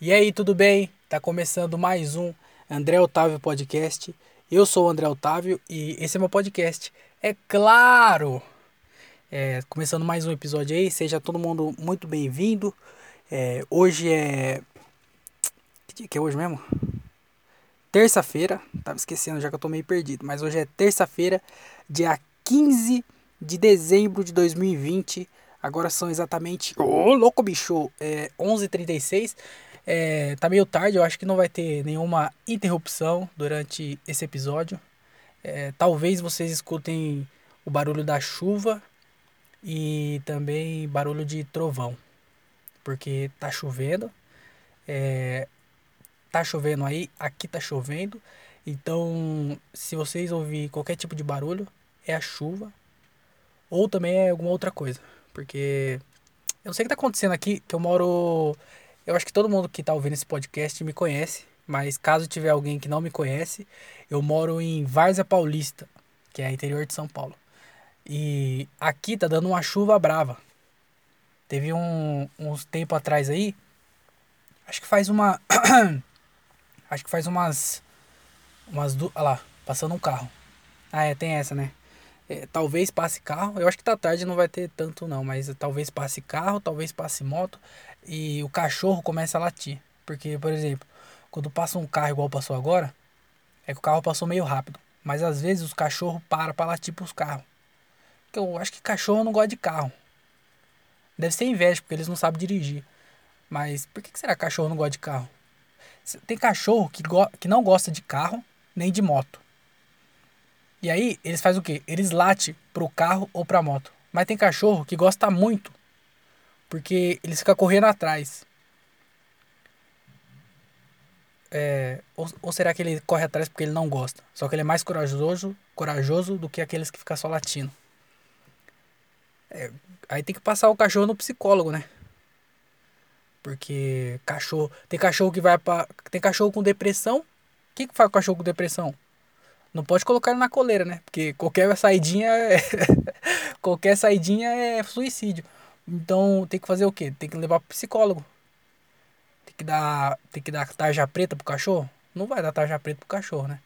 E aí, tudo bem? Tá começando mais um André Otávio Podcast. Eu sou o André Otávio e esse é meu podcast. É claro! É, começando mais um episódio aí, seja todo mundo muito bem-vindo. É, hoje é. Que dia que é hoje mesmo? Terça-feira, tava esquecendo já que eu tô meio perdido, mas hoje é terça-feira, dia 15 de dezembro de 2020. Agora são exatamente. Ô, oh, louco bicho! É 11h36. É, tá meio tarde, eu acho que não vai ter nenhuma interrupção durante esse episódio. É, talvez vocês escutem o barulho da chuva e também barulho de trovão, porque tá chovendo. É, tá chovendo aí, aqui tá chovendo. Então, se vocês ouvir qualquer tipo de barulho, é a chuva ou também é alguma outra coisa, porque eu não sei o que tá acontecendo aqui, que eu moro eu acho que todo mundo que está ouvindo esse podcast me conhece, mas caso tiver alguém que não me conhece, eu moro em Várzea Paulista, que é interior de São Paulo. E aqui tá dando uma chuva brava. Teve um, uns tempo atrás aí, acho que faz uma acho que faz umas umas du... olha lá, passando um carro. Ah, é, tem essa, né? É, talvez passe carro. Eu acho que tá tarde não vai ter tanto não, mas talvez passe carro, talvez passe moto e o cachorro começa a latir. Porque, por exemplo, quando passa um carro igual passou agora, é que o carro passou meio rápido. Mas às vezes os cachorros param para latir pros carros. Porque eu acho que cachorro não gosta de carro. Deve ser inveja, porque eles não sabem dirigir. Mas por que, será que cachorro não gosta de carro? Tem cachorro que, go que não gosta de carro nem de moto. E aí, eles fazem o quê? Eles latem pro carro ou pra moto. Mas tem cachorro que gosta muito. Porque eles ficam correndo atrás. É, ou, ou será que ele corre atrás porque ele não gosta? Só que ele é mais corajoso, corajoso do que aqueles que ficam só latindo. É, aí tem que passar o cachorro no psicólogo, né? Porque cachorro. Tem cachorro que vai pra. Tem cachorro com depressão. O que, que faz com cachorro com depressão? Não pode colocar ele na coleira, né? Porque qualquer saidinha é qualquer saidinha é suicídio. Então tem que fazer o quê? Tem que levar pro psicólogo. Tem que dar, tem que dar tarja preta pro cachorro? Não vai dar tarja preta pro cachorro, né?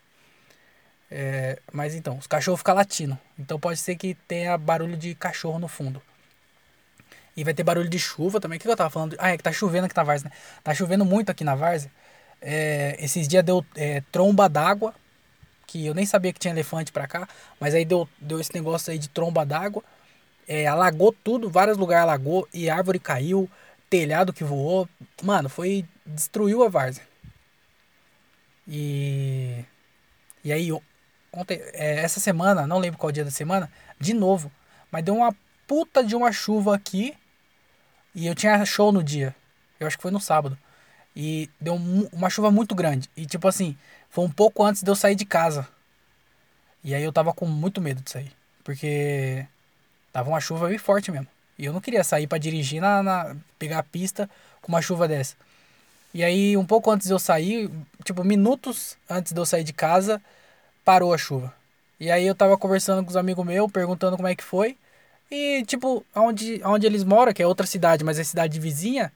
É, mas então, os cachorros ficam latindo. Então pode ser que tenha barulho de cachorro no fundo. E vai ter barulho de chuva também. O que eu tava falando? Ah, é que tá chovendo aqui na Várzea, né? Tá chovendo muito aqui na Várzea. É, esses dias deu é, tromba d'água que eu nem sabia que tinha elefante pra cá, mas aí deu, deu esse negócio aí de tromba d'água, é, alagou tudo, vários lugares alagou, e árvore caiu, telhado que voou, mano, foi, destruiu a várzea. E, e aí, ontem, é, essa semana, não lembro qual dia da semana, de novo, mas deu uma puta de uma chuva aqui, e eu tinha show no dia, eu acho que foi no sábado, e deu uma chuva muito grande, e tipo assim, foi um pouco antes de eu sair de casa. E aí eu tava com muito medo de sair. Porque tava uma chuva bem forte mesmo. E eu não queria sair para dirigir na, na, pegar a pista com uma chuva dessa. E aí, um pouco antes de eu sair, tipo, minutos antes de eu sair de casa, parou a chuva. E aí eu tava conversando com os amigos meus, perguntando como é que foi. E, tipo, onde, onde eles moram, que é outra cidade, mas é cidade vizinha,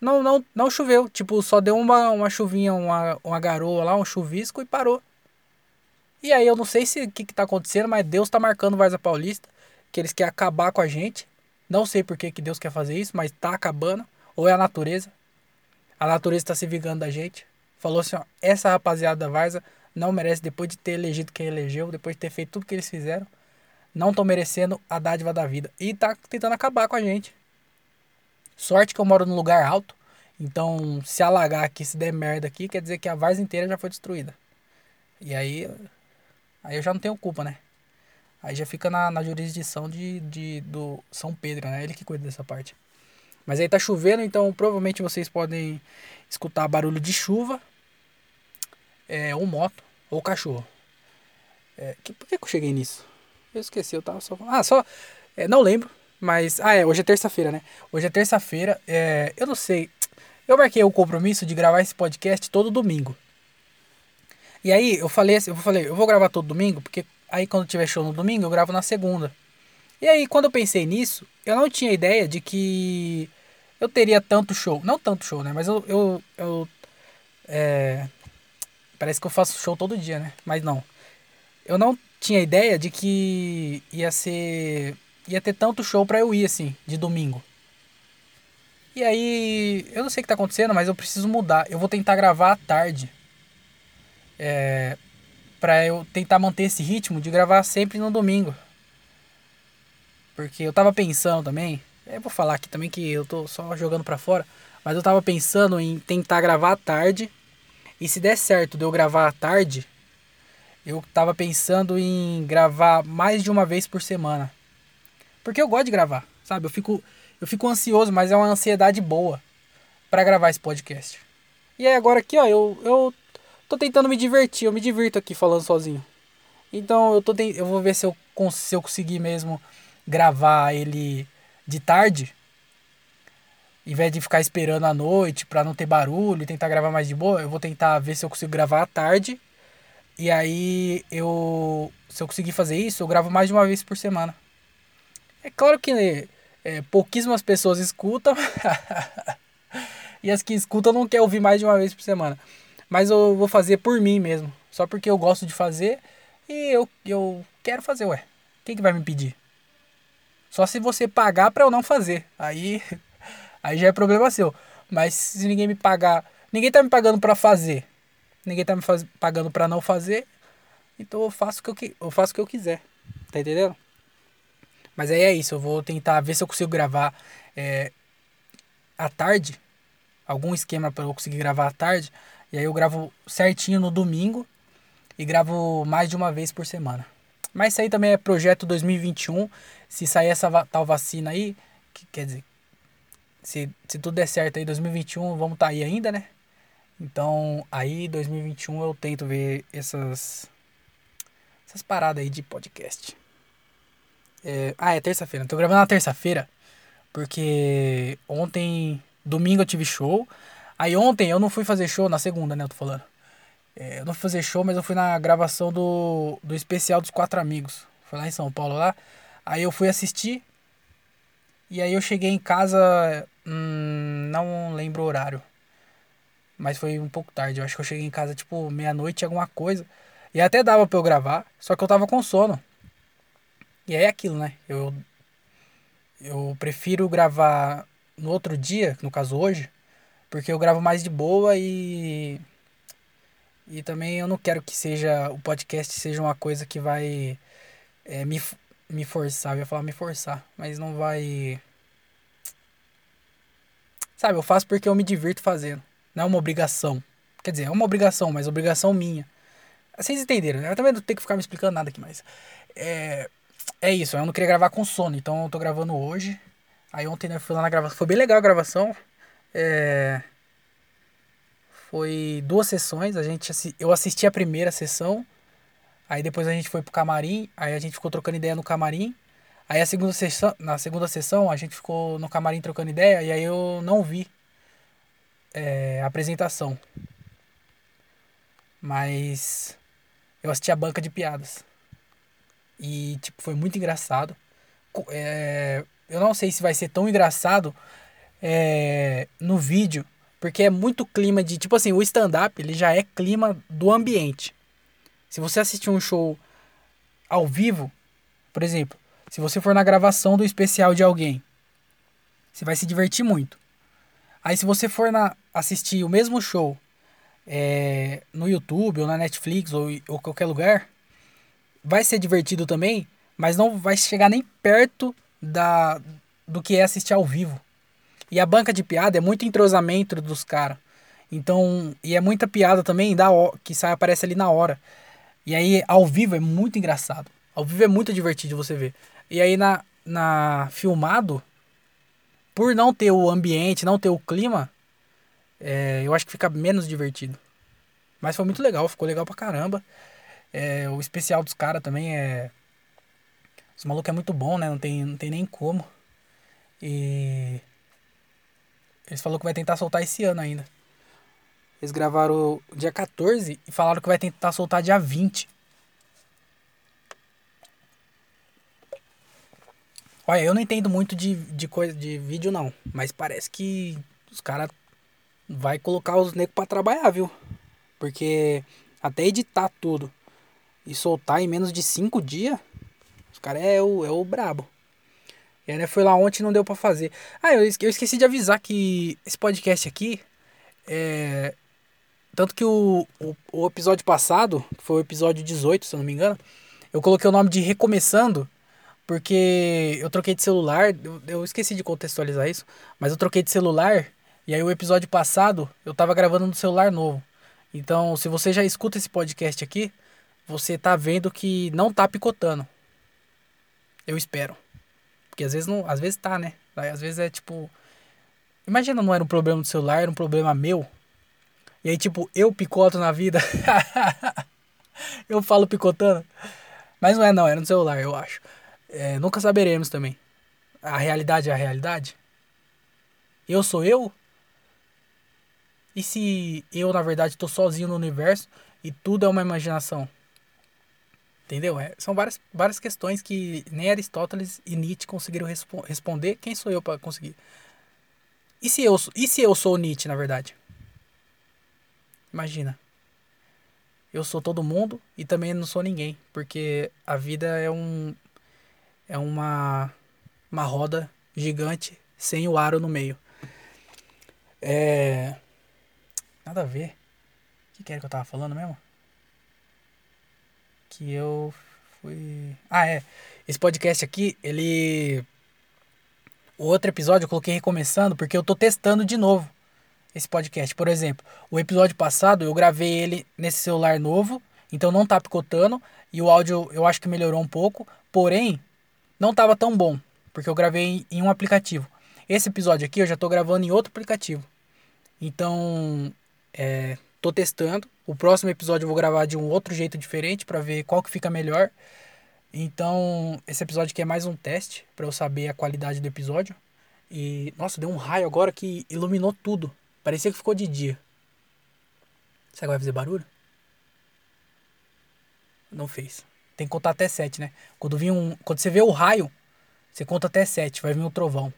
não, não, não choveu. Tipo, só deu uma, uma chuvinha, uma, uma garoa lá, um chuvisco e parou. E aí eu não sei se o que, que tá acontecendo, mas Deus tá marcando Varza Paulista, que eles querem acabar com a gente. Não sei por que, que Deus quer fazer isso, mas tá acabando. Ou é a natureza. A natureza tá se vingando da gente. Falou assim, ó, essa rapaziada da Varza não merece, depois de ter elegido quem elegeu, depois de ter feito tudo que eles fizeram, não estão merecendo a dádiva da vida. E tá tentando acabar com a gente. Sorte que eu moro num lugar alto. Então, se alagar aqui, se der merda aqui, quer dizer que a várzea inteira já foi destruída. E aí, aí eu já não tenho culpa, né? Aí já fica na, na jurisdição de, de, do São Pedro, né? Ele que cuida dessa parte. Mas aí tá chovendo, então provavelmente vocês podem escutar barulho de chuva, é, ou moto, ou cachorro. É, que, por que, que eu cheguei nisso? Eu esqueci, eu tava só. Ah, só. É, não lembro. Mas, ah, é, hoje é terça-feira, né? Hoje é terça-feira. É, eu não sei. Eu marquei o compromisso de gravar esse podcast todo domingo. E aí eu falei assim, eu falei, eu vou gravar todo domingo, porque aí quando tiver show no domingo, eu gravo na segunda. E aí, quando eu pensei nisso, eu não tinha ideia de que eu teria tanto show. Não tanto show, né? Mas eu. eu, eu é, parece que eu faço show todo dia, né? Mas não. Eu não tinha ideia de que ia ser. ia ter tanto show pra eu ir, assim, de domingo. E aí. Eu não sei o que tá acontecendo, mas eu preciso mudar. Eu vou tentar gravar à tarde. É. Pra eu tentar manter esse ritmo de gravar sempre no domingo. Porque eu tava pensando também eu vou falar aqui também que eu tô só jogando para fora. Mas eu tava pensando em tentar gravar à tarde. E se der certo de eu gravar à tarde, eu tava pensando em gravar mais de uma vez por semana. Porque eu gosto de gravar, sabe? Eu fico, eu fico ansioso, mas é uma ansiedade boa para gravar esse podcast. E aí agora aqui, ó, eu, eu tô tentando me divertir, eu me divirto aqui falando sozinho. Então eu tô eu vou ver se eu, se eu conseguir mesmo gravar ele de tarde, em vez de ficar esperando à noite para não ter barulho e tentar gravar mais de boa, eu vou tentar ver se eu consigo gravar à tarde. E aí eu, se eu conseguir fazer isso, eu gravo mais de uma vez por semana. É claro que é, pouquíssimas pessoas escutam. e as que escutam não querem ouvir mais de uma vez por semana. Mas eu vou fazer por mim mesmo. Só porque eu gosto de fazer e eu, eu quero fazer, ué. Quem que vai me pedir? Só se você pagar para eu não fazer. Aí, aí já é problema seu. Mas se ninguém me pagar, ninguém tá me pagando para fazer. Ninguém tá me faz, pagando para não fazer. Então eu faço o que eu, eu faço o que eu quiser. Tá entendendo? Mas aí é isso, eu vou tentar ver se eu consigo gravar é, à tarde. Algum esquema para eu conseguir gravar à tarde. E aí eu gravo certinho no domingo e gravo mais de uma vez por semana. Mas isso aí também é projeto 2021. Se sair essa tal vacina aí, que, quer dizer, se, se tudo der certo aí 2021, vamos estar tá aí ainda, né? Então, aí 2021 eu tento ver essas essas paradas aí de podcast. É, ah, é terça-feira. Tô gravando na terça-feira porque ontem, domingo eu tive show. Aí ontem eu não fui fazer show na segunda, né, eu tô falando. É, eu não fui fazer show, mas eu fui na gravação do, do especial dos quatro amigos. Foi lá em São Paulo lá. Aí eu fui assistir. E aí eu cheguei em casa. Hum, não lembro o horário. Mas foi um pouco tarde. Eu acho que eu cheguei em casa tipo meia-noite, alguma coisa. E até dava pra eu gravar. Só que eu tava com sono. E aí é aquilo, né? Eu, eu prefiro gravar no outro dia, no caso hoje. Porque eu gravo mais de boa e e também eu não quero que seja o podcast seja uma coisa que vai é, me, me forçar. Eu ia falar me forçar, mas não vai. Sabe, eu faço porque eu me divirto fazendo. Não é uma obrigação. Quer dizer, é uma obrigação, mas obrigação minha. Vocês entenderam, né? Eu também não tenho que ficar me explicando nada aqui mais. É, é isso, eu não queria gravar com sono, então eu tô gravando hoje. Aí ontem né, fui lá na gravação. Foi bem legal a gravação. É. Foi duas sessões, a gente eu assisti a primeira sessão, aí depois a gente foi pro camarim, aí a gente ficou trocando ideia no camarim. Aí a segunda sessão, na segunda sessão a gente ficou no camarim trocando ideia e aí eu não vi é, a apresentação. Mas eu assisti a banca de piadas. E tipo, foi muito engraçado. É, eu não sei se vai ser tão engraçado é, no vídeo, porque é muito clima de. Tipo assim, o stand-up ele já é clima do ambiente. Se você assistir um show ao vivo, por exemplo, se você for na gravação do especial de alguém, você vai se divertir muito. Aí se você for na, assistir o mesmo show é, no YouTube ou na Netflix ou, ou qualquer lugar, vai ser divertido também, mas não vai chegar nem perto da, do que é assistir ao vivo. E a banca de piada é muito entrosamento dos caras. Então, e é muita piada também da que sai aparece ali na hora. E aí ao vivo é muito engraçado. Ao vivo é muito divertido você ver. E aí na na filmado por não ter o ambiente, não ter o clima, é, eu acho que fica menos divertido. Mas foi muito legal, ficou legal pra caramba. É, o especial dos caras também é. Os malucos é muito bom, né? Não tem, não tem nem como. E. Eles falaram que vai tentar soltar esse ano ainda. Eles gravaram dia 14 e falaram que vai tentar soltar dia 20. Olha, eu não entendo muito de, de coisa de vídeo não, mas parece que os caras vai colocar os negros para trabalhar, viu? Porque até editar tudo e soltar em menos de cinco dias, os caras é o, é o brabo. E aí, né, foi lá ontem e não deu para fazer. Ah, eu esqueci de avisar que esse podcast aqui é. Tanto que o, o, o episódio passado, que foi o episódio 18, se eu não me engano, eu coloquei o nome de Recomeçando porque eu troquei de celular, eu, eu esqueci de contextualizar isso, mas eu troquei de celular e aí o episódio passado eu tava gravando no celular novo. Então, se você já escuta esse podcast aqui, você tá vendo que não tá picotando. Eu espero. Porque às vezes não, às vezes tá, né? Às vezes é tipo Imagina não era um problema do celular, era um problema meu. E aí tipo, eu picoto na vida. eu falo picotando. Mas não é não, era no celular, eu acho. É, nunca saberemos também. A realidade é a realidade? Eu sou eu? E se eu, na verdade, estou sozinho no universo e tudo é uma imaginação? Entendeu? É, são várias, várias questões que nem Aristóteles e Nietzsche conseguiram respo responder. Quem sou eu para conseguir? E se, eu, e se eu sou Nietzsche, na verdade? Imagina. Eu sou todo mundo e também não sou ninguém. Porque a vida é um, é uma, uma roda gigante sem o aro no meio. É. Nada a ver. O que era que eu tava falando mesmo? Que eu fui. Ah, é. Esse podcast aqui, ele. O outro episódio eu coloquei recomeçando porque eu tô testando de novo esse podcast. Por exemplo, o episódio passado eu gravei ele nesse celular novo, então não tá picotando e o áudio eu acho que melhorou um pouco. Porém, não estava tão bom, porque eu gravei em um aplicativo. Esse episódio aqui eu já estou gravando em outro aplicativo. Então, é, tô testando. O próximo episódio eu vou gravar de um outro jeito diferente para ver qual que fica melhor. Então, esse episódio aqui é mais um teste para eu saber a qualidade do episódio. E, nossa, deu um raio agora que iluminou tudo. Parecia que ficou de dia. Será que vai fazer barulho? Não fez. Tem que contar até 7, né? Quando, vir um, quando você vê o raio, você conta até 7, vai vir um trovão.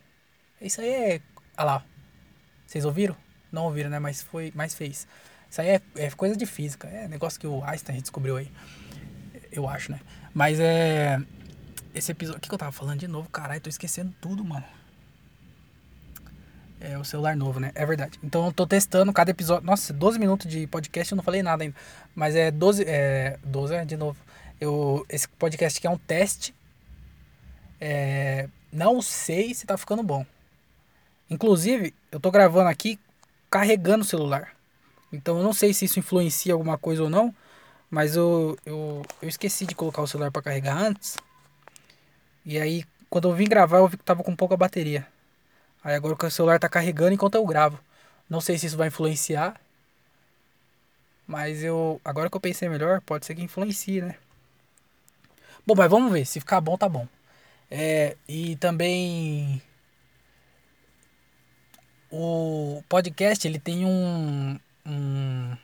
Isso aí é. Olha lá. Vocês ouviram? Não ouviram, né? Mas foi. Mas fez. Isso aí é, é coisa de física. É negócio que o Einstein descobriu aí. Eu acho, né? Mas é. Esse episódio. O que, que eu tava falando de novo? Caralho, tô esquecendo tudo, mano. É o celular novo, né? É verdade. Então eu tô testando cada episódio. Nossa, 12 minutos de podcast eu não falei nada ainda. Mas é 12. É. 12 é de novo. Eu, esse podcast aqui é um teste. É, não sei se tá ficando bom. Inclusive, eu tô gravando aqui carregando o celular. Então eu não sei se isso influencia alguma coisa ou não. Mas eu, eu, eu esqueci de colocar o celular para carregar antes. E aí, quando eu vim gravar, eu vi que tava com pouca bateria. Aí agora o celular tá carregando enquanto eu gravo. Não sei se isso vai influenciar. Mas eu. Agora que eu pensei melhor, pode ser que influencie, né? Bom, mas vamos ver. Se ficar bom, tá bom. É, e também o podcast ele tem um um,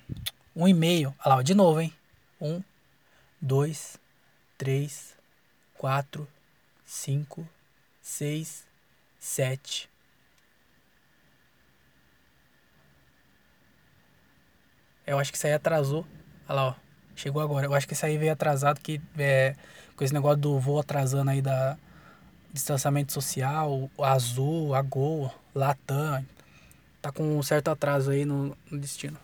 um e-mail. Olha lá, de novo, hein? Um, dois, três, quatro, cinco, seis, sete. Eu acho que isso aí atrasou. Olha lá, ó. Chegou agora. Eu acho que isso aí veio atrasado, que é, com esse negócio do voo atrasando aí da distanciamento social, Azul, a Gol, Latam, tá com um certo atraso aí no, no destino.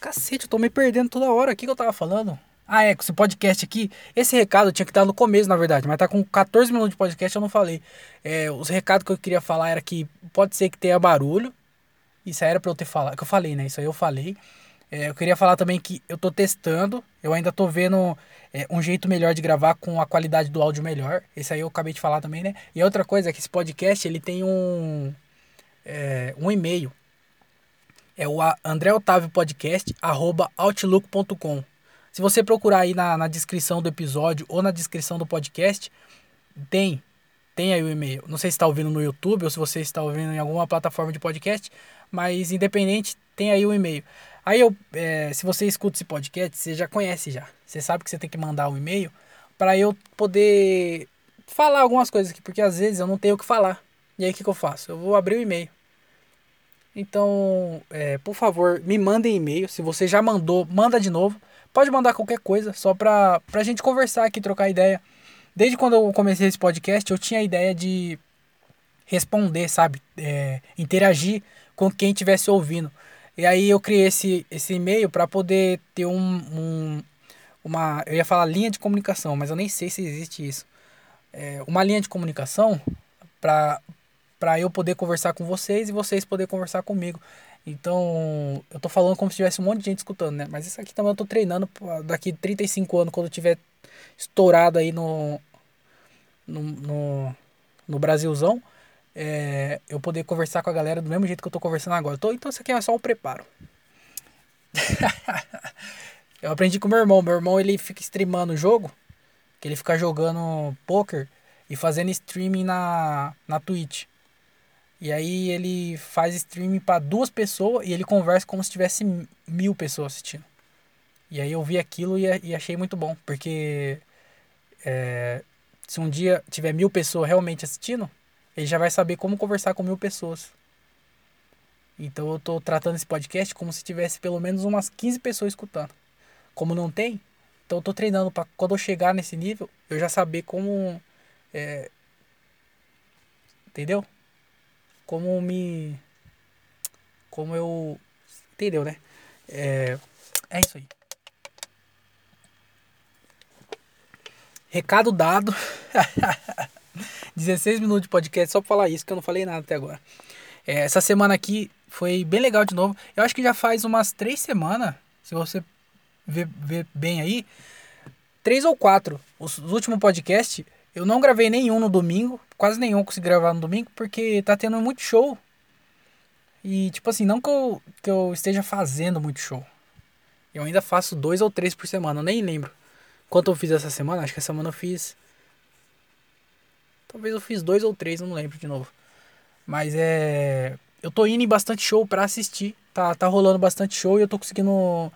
Cacete, eu tô me perdendo toda hora. O que, que eu tava falando? Ah, é, com esse podcast aqui. Esse recado tinha que estar no começo, na verdade, mas tá com 14 minutos de podcast, eu não falei. É, os recados que eu queria falar era que pode ser que tenha barulho. Isso aí era pra eu ter falado, que eu falei, né? Isso aí eu falei. É, eu queria falar também que eu tô testando, eu ainda tô vendo é, um jeito melhor de gravar com a qualidade do áudio melhor. Esse aí eu acabei de falar também, né? E outra coisa é que esse podcast ele tem um, é, um e-mail. É o André Otávio Podcast, arroba outlook.com. Se você procurar aí na, na descrição do episódio ou na descrição do podcast, tem, tem aí o e-mail. Não sei se está ouvindo no YouTube ou se você está ouvindo em alguma plataforma de podcast, mas independente, tem aí o e-mail. Aí eu, é, se você escuta esse podcast, você já conhece já. Você sabe que você tem que mandar um e-mail para eu poder falar algumas coisas aqui, porque às vezes eu não tenho o que falar. E aí o que, que eu faço? Eu vou abrir o e-mail. Então, é, por favor, me mandem e-mail. Se você já mandou, manda de novo. Pode mandar qualquer coisa, só pra, pra gente conversar aqui, trocar ideia. Desde quando eu comecei esse podcast, eu tinha a ideia de responder, sabe? É, interagir com quem estivesse ouvindo. E aí eu criei esse, esse e-mail para poder ter um, um, uma. Eu ia falar linha de comunicação, mas eu nem sei se existe isso. É, uma linha de comunicação para eu poder conversar com vocês e vocês poder conversar comigo. Então, eu tô falando como se tivesse um monte de gente escutando, né? Mas isso aqui também eu tô treinando daqui 35 anos, quando tiver estourado aí no, no, no, no Brasilzão, é, eu poder conversar com a galera do mesmo jeito que eu tô conversando agora. Tô, então isso aqui é só um preparo. eu aprendi com meu irmão. Meu irmão ele fica streamando o jogo, que ele fica jogando poker e fazendo streaming na, na Twitch. E aí ele faz streaming para duas pessoas e ele conversa como se tivesse mil pessoas assistindo. E aí eu vi aquilo e, e achei muito bom, porque é, se um dia tiver mil pessoas realmente assistindo, ele já vai saber como conversar com mil pessoas. Então eu tô tratando esse podcast como se tivesse pelo menos umas 15 pessoas escutando. Como não tem, então eu tô treinando para quando eu chegar nesse nível, eu já saber como. É, entendeu? Como me. Como eu. Entendeu, né? É, é isso aí. Recado dado. 16 minutos de podcast só pra falar isso, que eu não falei nada até agora. É, essa semana aqui foi bem legal de novo. Eu acho que já faz umas três semanas, se você ver, ver bem aí, três ou quatro. Os, os últimos podcasts, eu não gravei nenhum no domingo, quase nenhum consegui gravar no domingo, porque tá tendo muito show. E, tipo assim, não que eu, que eu esteja fazendo muito show. Eu ainda faço dois ou três por semana, eu nem lembro. Quanto eu fiz essa semana? Acho que essa semana eu fiz. Talvez eu fiz dois ou três, não lembro de novo. Mas é. Eu tô indo em bastante show pra assistir. Tá, tá rolando bastante show e eu tô conseguindo.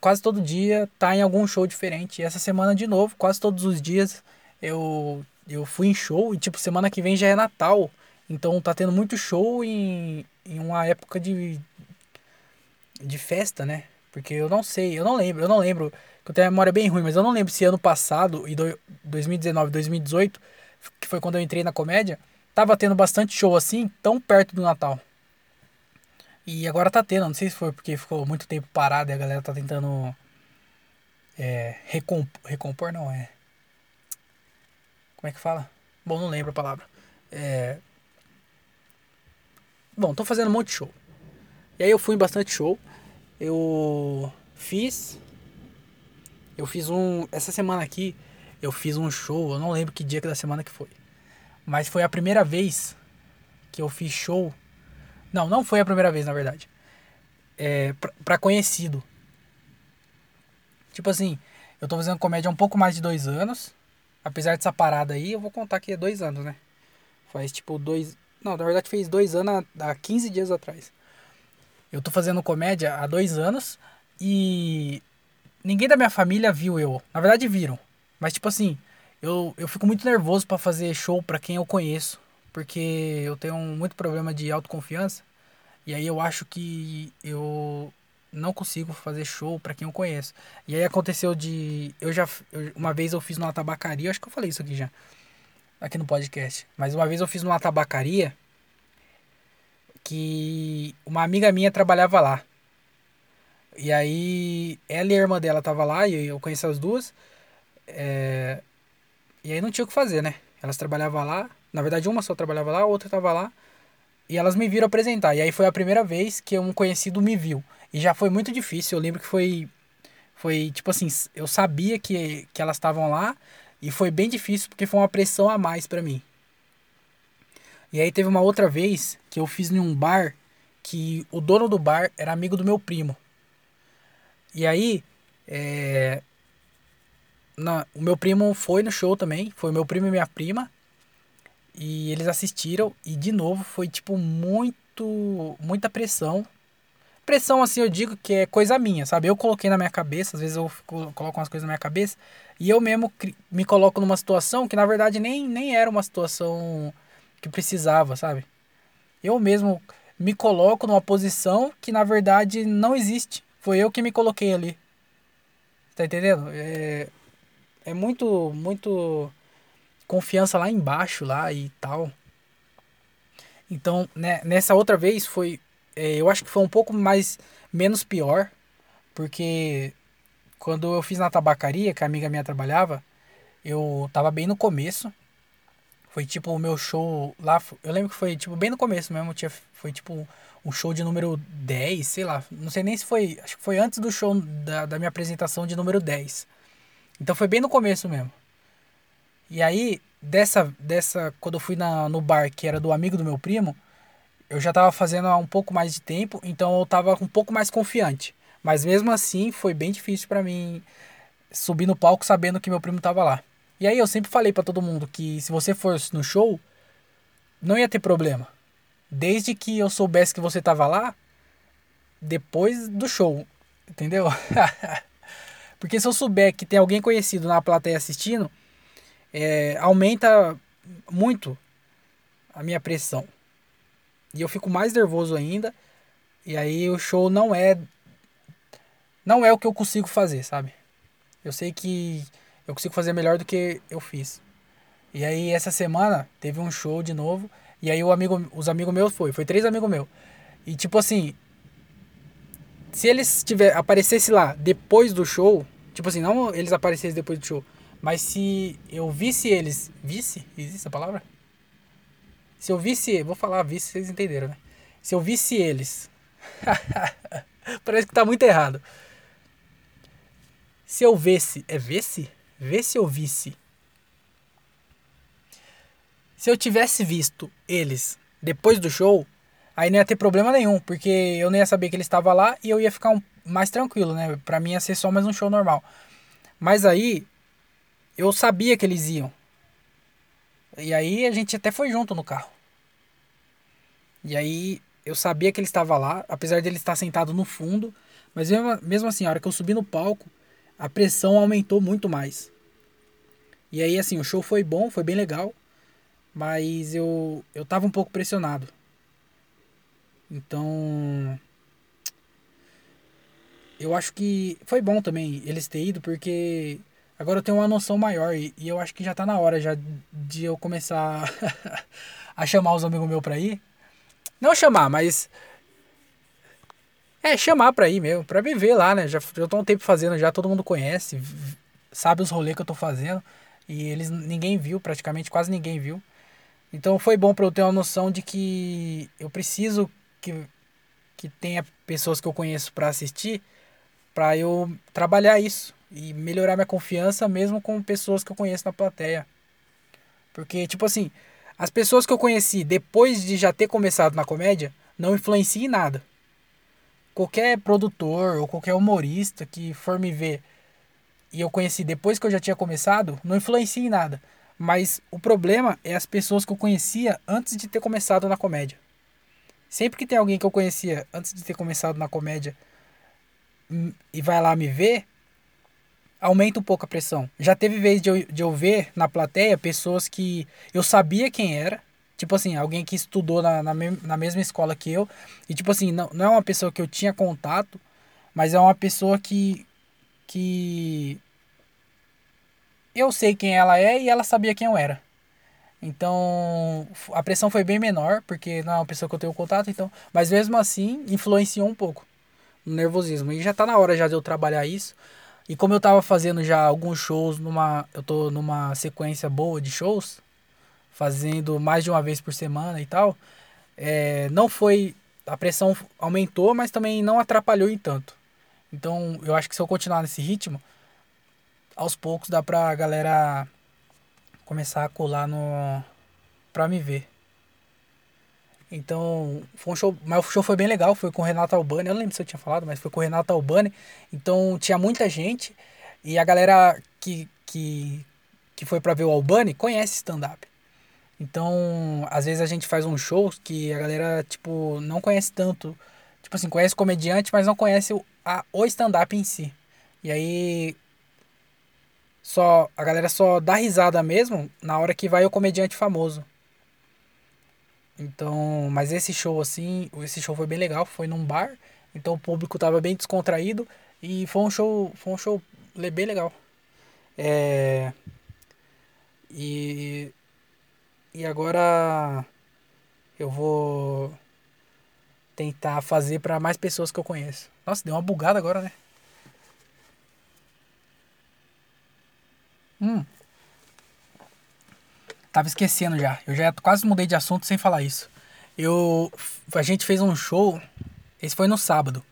Quase todo dia tá em algum show diferente. E essa semana de novo, quase todos os dias, eu, eu fui em show. E tipo, semana que vem já é Natal. Então tá tendo muito show em, em uma época de. de festa, né? Porque eu não sei, eu não lembro, eu não lembro que eu tenho a memória bem ruim, mas eu não lembro se ano passado, e 2019, 2018, que foi quando eu entrei na comédia, tava tendo bastante show assim, tão perto do Natal. E agora tá tendo, não sei se foi porque ficou muito tempo parado e a galera tá tentando é, recomp recompor, não é. Como é que fala? Bom, não lembro a palavra. É... Bom, tô fazendo um monte de show. E aí eu fui em bastante show. Eu fiz eu fiz um. Essa semana aqui, eu fiz um show, eu não lembro que dia que da semana que foi. Mas foi a primeira vez que eu fiz show. Não, não foi a primeira vez, na verdade. É, pra, pra conhecido. Tipo assim, eu tô fazendo comédia há um pouco mais de dois anos. Apesar dessa parada aí, eu vou contar que é dois anos, né? Faz tipo dois. Não, na verdade fez dois anos há 15 dias atrás. Eu tô fazendo comédia há dois anos e ninguém da minha família viu eu. Na verdade, viram. Mas, tipo assim, eu, eu fico muito nervoso para fazer show para quem eu conheço. Porque eu tenho muito problema de autoconfiança. E aí eu acho que eu não consigo fazer show para quem eu conheço. E aí aconteceu de. Eu já. Eu, uma vez eu fiz numa tabacaria, acho que eu falei isso aqui já. Aqui no podcast. Mas uma vez eu fiz numa tabacaria que uma amiga minha trabalhava lá. E aí, ela e a irmã dela tava lá, e eu conheci as duas. É... E aí não tinha o que fazer, né? Elas trabalhavam lá. Na verdade, uma só trabalhava lá, a outra tava lá. E elas me viram apresentar. E aí foi a primeira vez que um conhecido me viu. E já foi muito difícil. Eu lembro que foi. Foi tipo assim, eu sabia que, que elas estavam lá. E foi bem difícil porque foi uma pressão a mais para mim. E aí teve uma outra vez que eu fiz em um bar que o dono do bar era amigo do meu primo. E aí, é, na, o meu primo foi no show também, foi meu primo e minha prima. E eles assistiram e de novo foi tipo muito muita pressão. pressão, assim, eu digo que é coisa minha, sabe? Eu coloquei na minha cabeça, às vezes eu fico, coloco umas coisas na minha cabeça, e eu mesmo me coloco numa situação que, na verdade, nem, nem era uma situação que precisava, sabe? Eu mesmo me coloco numa posição que, na verdade, não existe. Foi eu que me coloquei ali. Tá entendendo? É, é muito, muito confiança lá embaixo, lá e tal. Então, né, nessa outra vez foi é, eu acho que foi um pouco mais menos pior, porque quando eu fiz na tabacaria, que a amiga minha trabalhava, eu tava bem no começo. Foi tipo o meu show lá, eu lembro que foi tipo bem no começo mesmo, tinha, foi tipo um show de número 10, sei lá, não sei nem se foi, acho que foi antes do show da, da minha apresentação de número 10. Então foi bem no começo mesmo. E aí, dessa, dessa quando eu fui na, no bar que era do amigo do meu primo, eu já estava fazendo há um pouco mais de tempo, então eu estava um pouco mais confiante. Mas mesmo assim, foi bem difícil para mim subir no palco sabendo que meu primo estava lá. E aí eu sempre falei para todo mundo que se você fosse no show, não ia ter problema. Desde que eu soubesse que você estava lá depois do show, entendeu? Porque se eu souber que tem alguém conhecido na plateia assistindo, é, aumenta muito a minha pressão. E eu fico mais nervoso ainda. E aí o show não é não é o que eu consigo fazer, sabe? Eu sei que eu consigo fazer melhor do que eu fiz. E aí essa semana teve um show de novo, e aí o amigo, os amigos meus foi, foi três amigos meus. E tipo assim, se eles tiver aparecesse lá depois do show, tipo assim, não eles aparecessem depois do show, mas se eu visse eles, visse? Existe essa palavra? Se eu visse, vou falar visse, vocês entenderam, né? Se eu visse eles. Parece que tá muito errado. Se eu visse, é visse? Vê se eu visse. Se eu tivesse visto eles depois do show, aí não ia ter problema nenhum, porque eu não ia saber que ele estava lá e eu ia ficar um, mais tranquilo, né? Pra mim ia ser só mais um show normal. Mas aí, eu sabia que eles iam. E aí a gente até foi junto no carro. E aí eu sabia que ele estava lá, apesar de ele estar sentado no fundo, mas mesmo, mesmo assim, a hora que eu subi no palco, a pressão aumentou muito mais. E aí assim, o show foi bom, foi bem legal, mas eu eu tava um pouco pressionado. Então, eu acho que foi bom também eles terem ido, porque agora eu tenho uma noção maior e, e eu acho que já tá na hora já de eu começar a chamar os amigos meus pra ir. Não chamar, mas. É, chamar pra ir mesmo, pra viver lá, né? Já, já tô um tempo fazendo, já todo mundo conhece, sabe os rolês que eu tô fazendo. E eles ninguém viu, praticamente quase ninguém viu. Então foi bom para eu ter uma noção de que eu preciso que, que tenha pessoas que eu conheço para assistir, para eu trabalhar isso e melhorar minha confiança mesmo com pessoas que eu conheço na plateia. Porque, tipo assim, as pessoas que eu conheci depois de já ter começado na comédia não influenciam em nada. Qualquer produtor ou qualquer humorista que for me ver e eu conheci depois que eu já tinha começado, não influencia em nada. Mas o problema é as pessoas que eu conhecia antes de ter começado na comédia. Sempre que tem alguém que eu conhecia antes de ter começado na comédia hum, e vai lá me ver, aumenta um pouco a pressão. Já teve vez de eu, de eu ver na plateia pessoas que eu sabia quem era, tipo assim, alguém que estudou na, na, na mesma escola que eu, e tipo assim, não, não é uma pessoa que eu tinha contato, mas é uma pessoa que, que eu sei quem ela é e ela sabia quem eu era. Então, a pressão foi bem menor, porque não é uma pessoa que eu tenho contato, então, mas mesmo assim influenciou um pouco no nervosismo. E já tá na hora já de eu trabalhar isso. E como eu tava fazendo já alguns shows numa. Eu tô numa sequência boa de shows, fazendo mais de uma vez por semana e tal. É, não foi. A pressão aumentou, mas também não atrapalhou em tanto. Então eu acho que se eu continuar nesse ritmo, aos poucos dá pra galera começar a colar no. pra me ver. Então, foi um show, mas o show foi bem legal, foi com o Renato Albani, eu não lembro se eu tinha falado, mas foi com o Renato Albani. Então, tinha muita gente e a galera que que que foi para ver o Albani conhece stand up. Então, às vezes a gente faz uns shows que a galera tipo não conhece tanto, Tipo assim, conhece comediante, mas não conhece o, a, o stand-up em si. E aí. Só, a galera só dá risada mesmo na hora que vai o comediante famoso. Então, mas esse show assim, esse show foi bem legal, foi num bar, então o público tava bem descontraído e foi um show, foi um show bem legal. É, e e agora eu vou tentar fazer para mais pessoas que eu conheço. Nossa, deu uma bugada agora, né? Hum. Tava esquecendo já. Eu já quase mudei de assunto sem falar isso. Eu a gente fez um show, esse foi no sábado.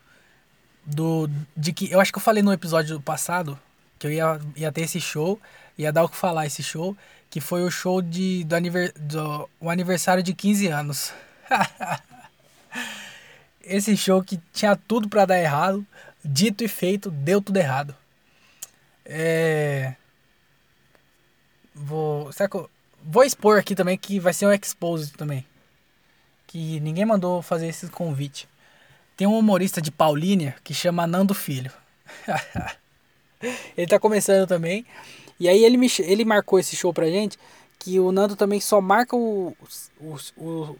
Do de que eu acho que eu falei no episódio passado que eu ia, ia ter esse show, ia dar o que falar esse show, que foi o show de do, aniver, do o aniversário de 15 anos. esse show que tinha tudo para dar errado, dito e feito, deu tudo errado. É vou, será que eu, Vou expor aqui também que vai ser um expose também. Que ninguém mandou fazer esse convite. Tem um humorista de Paulínia que chama Nando Filho. ele tá começando também. E aí ele, me, ele marcou esse show pra gente. Que o Nando também só marca o. o, o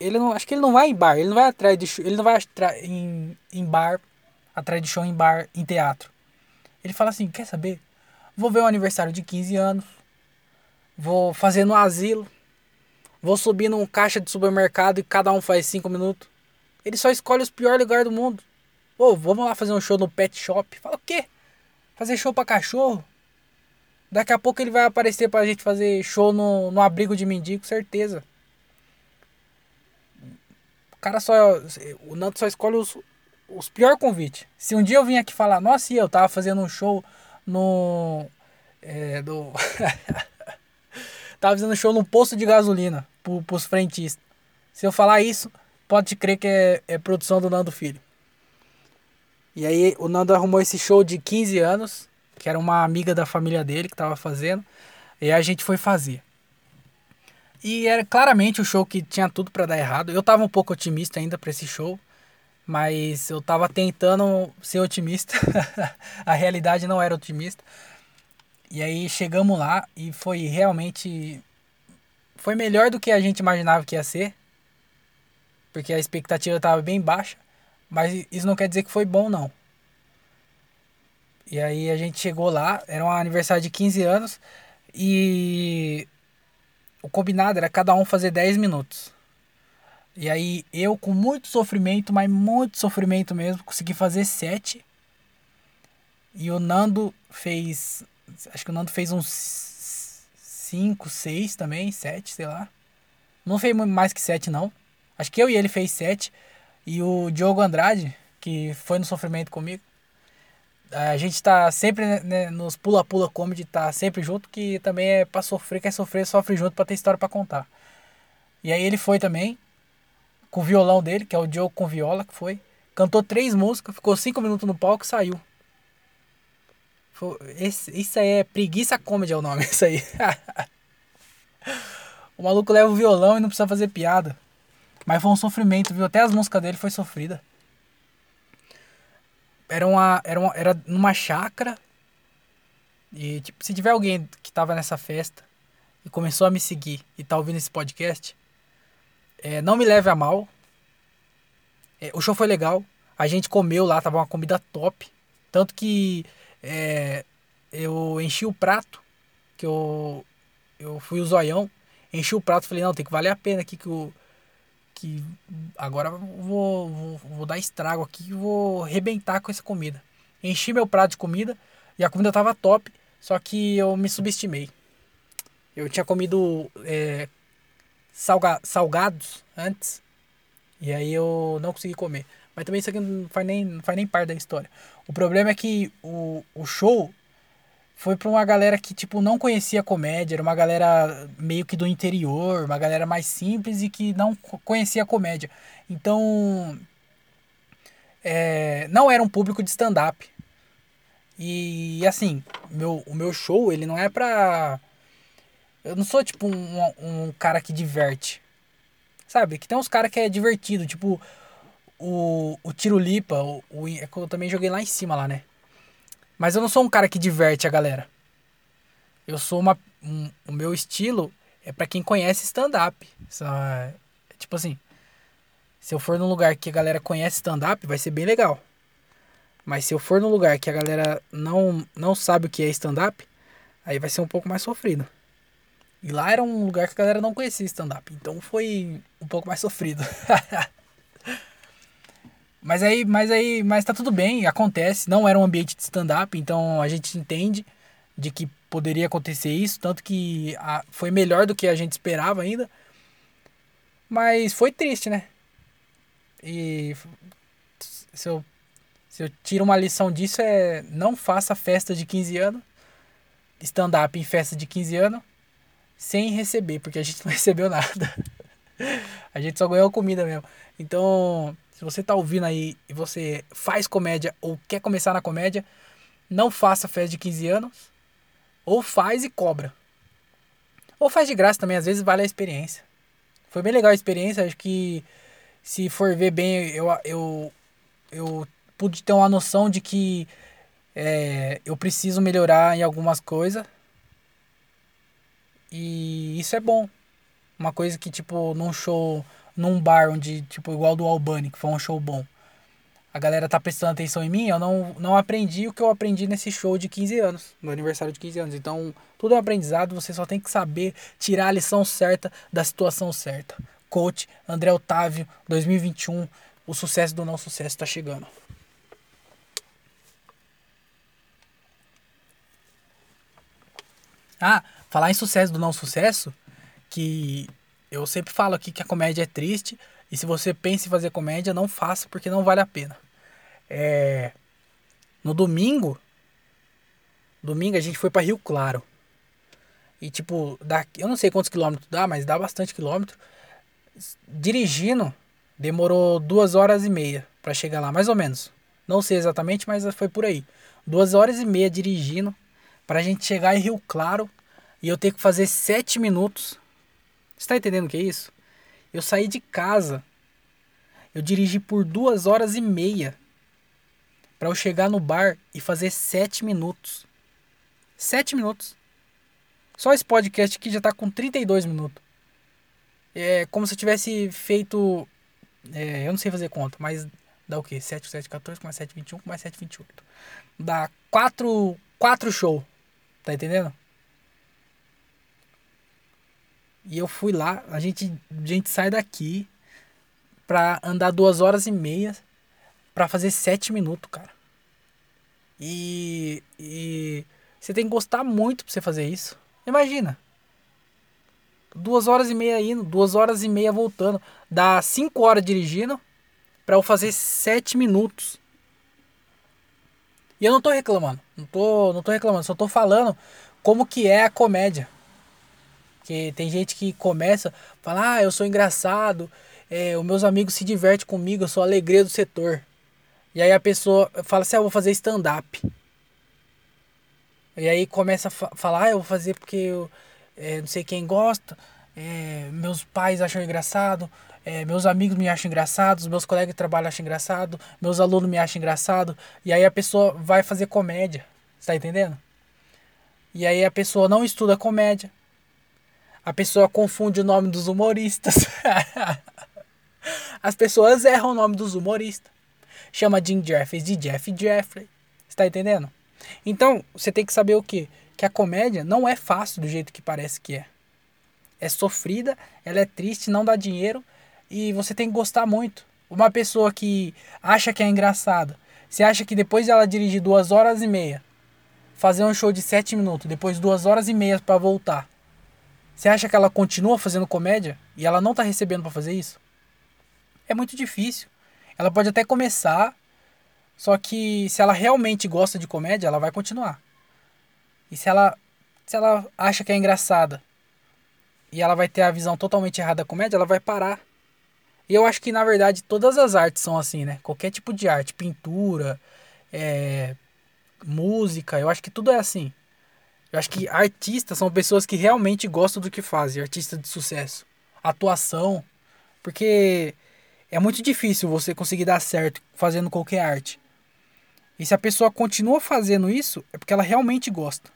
ele não, acho que ele não vai em bar, ele não vai atrás de show, ele não vai em, em bar, atrás de show em bar, em teatro. Ele fala assim: quer saber? Vou ver o aniversário de 15 anos Vou fazer no asilo. Vou subir num caixa de supermercado e cada um faz cinco minutos. Ele só escolhe os piores lugares do mundo. Ô, vamos lá fazer um show no pet shop. Fala o quê? Fazer show pra cachorro? Daqui a pouco ele vai aparecer pra gente fazer show no, no abrigo de mendigo, certeza. O cara só. O Nanto só escolhe os, os piores convites. Se um dia eu vim aqui falar, nossa, eu tava fazendo um show no. É, do. Tava fazendo show num posto de gasolina pro, pros frentistas. Se eu falar isso, pode crer que é, é produção do Nando Filho. E aí o Nando arrumou esse show de 15 anos, que era uma amiga da família dele que tava fazendo. E a gente foi fazer. E era claramente o show que tinha tudo para dar errado. Eu tava um pouco otimista ainda para esse show, mas eu tava tentando ser otimista. a realidade não era otimista. E aí chegamos lá e foi realmente. Foi melhor do que a gente imaginava que ia ser. Porque a expectativa estava bem baixa. Mas isso não quer dizer que foi bom, não. E aí a gente chegou lá, era um aniversário de 15 anos. E o combinado era cada um fazer 10 minutos. E aí eu, com muito sofrimento, mas muito sofrimento mesmo, consegui fazer 7. E o Nando fez Acho que o Nando fez uns 5, 6 também, 7, sei lá. Não fez mais que 7, não. Acho que eu e ele fez 7. E o Diogo Andrade, que foi no sofrimento comigo. A gente tá sempre né, né nos pula-pula comedy, tá sempre junto, que também é pra sofrer, quer sofrer, sofre junto pra ter história para contar. E aí ele foi também, com o violão dele, que é o Diogo com viola, que foi. Cantou três músicas, ficou cinco minutos no palco e saiu. Esse, isso aí é preguiça comedy é o nome, isso aí. o maluco leva o violão e não precisa fazer piada. Mas foi um sofrimento, viu? Até as músicas dele foi sofrida. Era uma, era uma, era numa chácara. E tipo, se tiver alguém que tava nessa festa e começou a me seguir e tá ouvindo esse podcast, é, não me leve a mal. É, o show foi legal. A gente comeu lá, tava uma comida top. Tanto que é, eu enchi o prato, que eu, eu fui o zoião, enchi o prato falei, não, tem que valer a pena aqui que eu. Que agora vou, vou, vou dar estrago aqui e vou rebentar com essa comida. Enchi meu prato de comida e a comida tava top, só que eu me subestimei. Eu tinha comido é, salga, salgados antes e aí eu não consegui comer. Mas também isso aqui não faz nem, não faz nem parte da história. O problema é que o, o show foi pra uma galera que, tipo, não conhecia comédia. Era uma galera meio que do interior, uma galera mais simples e que não conhecia comédia. Então, é, não era um público de stand-up. E, assim, meu, o meu show, ele não é pra... Eu não sou, tipo, um, um cara que diverte. Sabe? Que tem uns caras que é divertido, tipo o, o Tiro Lipa, o, o, é eu também joguei lá em cima lá, né? Mas eu não sou um cara que diverte a galera. Eu sou uma. Um, o meu estilo é para quem conhece stand-up. É, tipo assim. Se eu for num lugar que a galera conhece stand-up, vai ser bem legal. Mas se eu for num lugar que a galera não, não sabe o que é stand-up, aí vai ser um pouco mais sofrido. E lá era um lugar que a galera não conhecia stand-up. Então foi um pouco mais sofrido. mas aí, mas aí, mas tá tudo bem, acontece. Não era um ambiente de stand-up, então a gente entende de que poderia acontecer isso, tanto que a, foi melhor do que a gente esperava ainda. Mas foi triste, né? E se eu, se eu tiro uma lição disso é não faça festa de 15 anos, stand-up em festa de 15 anos, sem receber, porque a gente não recebeu nada. a gente só ganhou comida mesmo. Então, se você tá ouvindo aí e você faz comédia ou quer começar na comédia, não faça festa de 15 anos, ou faz e cobra. Ou faz de graça também, às vezes vale a experiência. Foi bem legal a experiência, acho que se for ver bem, eu, eu, eu pude ter uma noção de que é, eu preciso melhorar em algumas coisas. E isso é bom. Uma coisa que, tipo, num show, num bar onde, tipo, igual do Albani, que foi um show bom. A galera tá prestando atenção em mim, eu não, não aprendi o que eu aprendi nesse show de 15 anos, no aniversário de 15 anos. Então, tudo é um aprendizado, você só tem que saber tirar a lição certa da situação certa coach André Otávio 2021. O sucesso do não sucesso está chegando. Ah, falar em sucesso do não sucesso, que eu sempre falo aqui que a comédia é triste e se você pensa em fazer comédia, não faça porque não vale a pena. É, no domingo, domingo a gente foi para Rio Claro. E tipo, daqui, eu não sei quantos quilômetros dá, mas dá bastante quilômetro dirigindo, demorou duas horas e meia para chegar lá, mais ou menos. Não sei exatamente, mas foi por aí. Duas horas e meia dirigindo para a gente chegar em Rio Claro e eu ter que fazer sete minutos. Você tá entendendo o que é isso? Eu saí de casa, eu dirigi por duas horas e meia para eu chegar no bar e fazer sete minutos. Sete minutos. Só esse podcast aqui já tá com 32 minutos é como se eu tivesse feito. É, eu não sei fazer conta, mas dá o quê? 7, 7, 14, mais 7, 21, mais 7, 28. Dá 4, 4 show. Tá entendendo? E eu fui lá, a gente, a gente sai daqui pra andar duas horas e meia pra fazer 7 minutos, cara. E, e você tem que gostar muito pra você fazer isso. Imagina. Duas horas e meia indo, duas horas e meia voltando. Dá cinco horas dirigindo para eu fazer sete minutos. E eu não tô reclamando. Não tô, não tô reclamando. Só tô falando como que é a comédia. Que tem gente que começa, fala, ah, eu sou engraçado, é, os meus amigos se divertem comigo, eu sou a alegria do setor. E aí a pessoa fala assim, ah, eu vou fazer stand-up. E aí começa a falar, ah, eu vou fazer porque eu, é, não sei quem gosta, é, meus pais acham engraçado, é, meus amigos me acham engraçado, meus colegas de trabalho acham engraçado, meus alunos me acham engraçado, e aí a pessoa vai fazer comédia, está entendendo? E aí a pessoa não estuda comédia, a pessoa confunde o nome dos humoristas, as pessoas erram o nome dos humoristas, chama Jim Jeffries de Jeff Jeffrey, está entendendo? Então você tem que saber o que? que a comédia não é fácil do jeito que parece que é. É sofrida, ela é triste, não dá dinheiro e você tem que gostar muito. Uma pessoa que acha que é engraçada, você acha que depois de ela dirigir duas horas e meia, fazer um show de sete minutos, depois duas horas e meia para voltar, você acha que ela continua fazendo comédia e ela não tá recebendo para fazer isso? É muito difícil. Ela pode até começar, só que se ela realmente gosta de comédia, ela vai continuar. E se ela, se ela acha que é engraçada e ela vai ter a visão totalmente errada da comédia, ela vai parar. E eu acho que na verdade todas as artes são assim, né? Qualquer tipo de arte, pintura, é, música, eu acho que tudo é assim. Eu acho que artistas são pessoas que realmente gostam do que fazem, artistas de sucesso. Atuação. Porque é muito difícil você conseguir dar certo fazendo qualquer arte. E se a pessoa continua fazendo isso, é porque ela realmente gosta.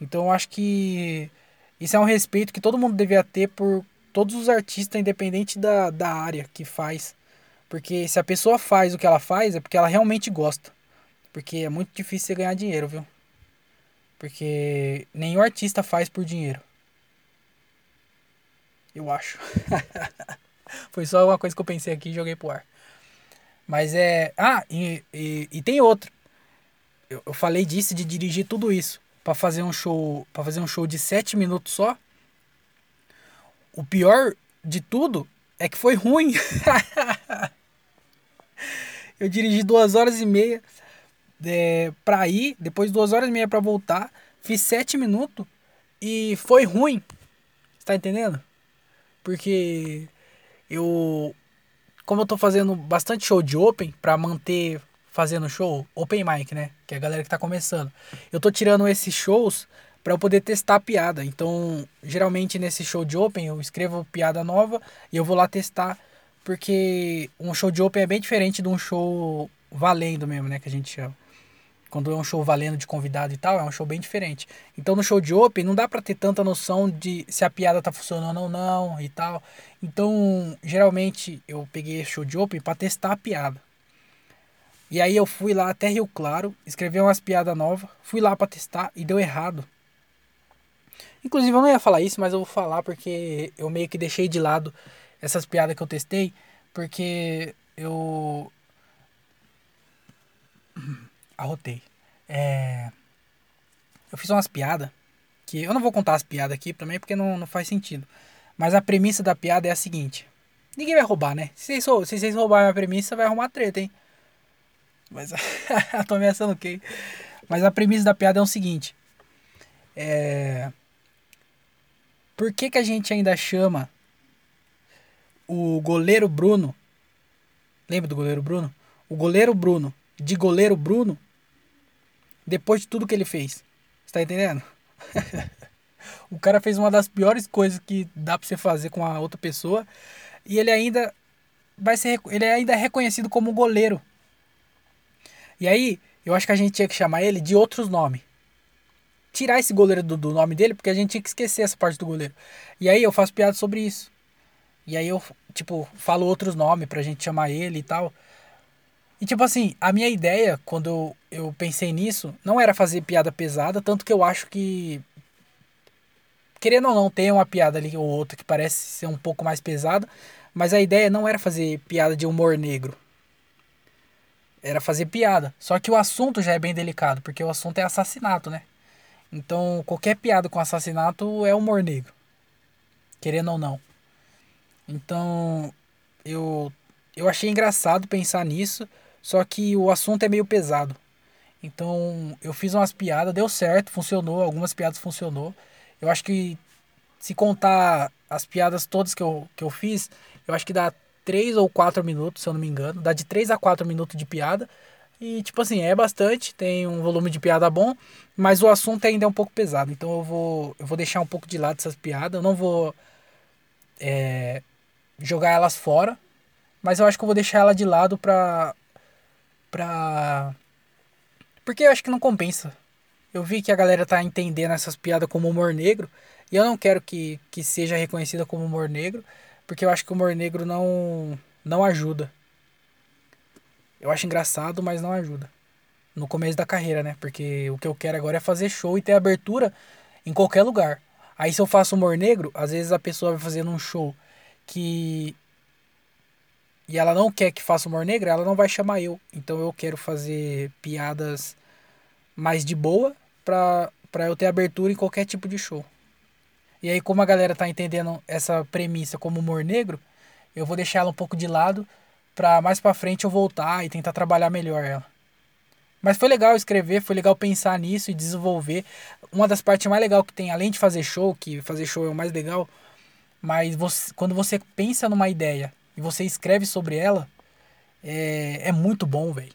Então eu acho que isso é um respeito que todo mundo devia ter por todos os artistas, independente da, da área que faz. Porque se a pessoa faz o que ela faz, é porque ela realmente gosta. Porque é muito difícil você ganhar dinheiro, viu? Porque nenhum artista faz por dinheiro. Eu acho. Foi só uma coisa que eu pensei aqui e joguei pro ar. Mas é. Ah, e, e, e tem outro. Eu, eu falei disso, de dirigir tudo isso. para fazer um show. para fazer um show de 7 minutos só. O pior de tudo é que foi ruim. eu dirigi duas horas e meia é, pra ir, depois duas horas e meia pra voltar. Fiz sete minutos e foi ruim. Você tá entendendo? Porque eu. Como eu tô fazendo bastante show de open pra manter fazendo show, open mic, né? Que é a galera que tá começando. Eu tô tirando esses shows para eu poder testar a piada. Então, geralmente nesse show de open eu escrevo piada nova e eu vou lá testar, porque um show de open é bem diferente de um show valendo mesmo, né, que a gente chama. Quando é um show valendo de convidado e tal, é um show bem diferente. Então no show de open não dá para ter tanta noção de se a piada tá funcionando ou não e tal. Então, geralmente eu peguei show de open para testar a piada. E aí eu fui lá até Rio Claro, escrevi umas piadas novas, fui lá para testar e deu errado. Inclusive eu não ia falar isso, mas eu vou falar porque eu meio que deixei de lado essas piadas que eu testei, porque eu arrotei. É... Eu fiz umas piadas que eu não vou contar as piadas aqui também porque não, não faz sentido. Mas a premissa da piada é a seguinte: ninguém vai roubar, né? Se vocês, se vocês roubarem a premissa, vai arrumar treta, hein? Mas tô ameaçando quê? Mas a premissa da piada é o seguinte: é por que, que a gente ainda chama o goleiro Bruno? Lembra do goleiro Bruno? O goleiro Bruno de goleiro Bruno depois de tudo que ele fez. Você tá entendendo? o cara fez uma das piores coisas que dá pra você fazer com a outra pessoa e ele ainda vai ser ele ainda é reconhecido como goleiro. E aí, eu acho que a gente tinha que chamar ele de outros nomes tirar esse goleiro do, do, nome dele, porque a gente tinha que esquecer essa parte do goleiro. E aí eu faço piada sobre isso. E aí eu, tipo, falo outros nomes pra gente chamar ele e tal. E tipo assim, a minha ideia, quando eu, eu pensei nisso, não era fazer piada pesada, tanto que eu acho que. Querendo ou não, tem uma piada ali ou outra que parece ser um pouco mais pesada, mas a ideia não era fazer piada de humor negro. Era fazer piada. Só que o assunto já é bem delicado, porque o assunto é assassinato, né? Então, qualquer piada com assassinato é humor negro. Querendo ou não. Então, eu, eu achei engraçado pensar nisso, só que o assunto é meio pesado. Então, eu fiz umas piadas, deu certo, funcionou, algumas piadas funcionou. Eu acho que se contar as piadas todas que eu, que eu fiz, eu acho que dá 3 ou 4 minutos, se eu não me engano. Dá de 3 a 4 minutos de piada. E, tipo assim, é bastante, tem um volume de piada bom, mas o assunto ainda é um pouco pesado. Então eu vou, eu vou deixar um pouco de lado essas piadas. Eu não vou é, jogar elas fora, mas eu acho que eu vou deixar ela de lado pra. Pra. Porque eu acho que não compensa. Eu vi que a galera tá entendendo essas piadas como humor negro, e eu não quero que, que seja reconhecida como humor negro, porque eu acho que o humor negro não, não ajuda. Eu acho engraçado, mas não ajuda. No começo da carreira, né? Porque o que eu quero agora é fazer show e ter abertura em qualquer lugar. Aí se eu faço humor negro, às vezes a pessoa vai fazendo um show que e ela não quer que faça humor negro, ela não vai chamar eu. Então eu quero fazer piadas mais de boa pra, pra eu ter abertura em qualquer tipo de show. E aí, como a galera tá entendendo essa premissa como humor negro, eu vou deixar ela um pouco de lado pra mais pra frente eu voltar e tentar trabalhar melhor ela. Mas foi legal escrever, foi legal pensar nisso e desenvolver. Uma das partes mais legais que tem, além de fazer show, que fazer show é o mais legal, mas você, quando você pensa numa ideia e você escreve sobre ela, é, é muito bom, velho.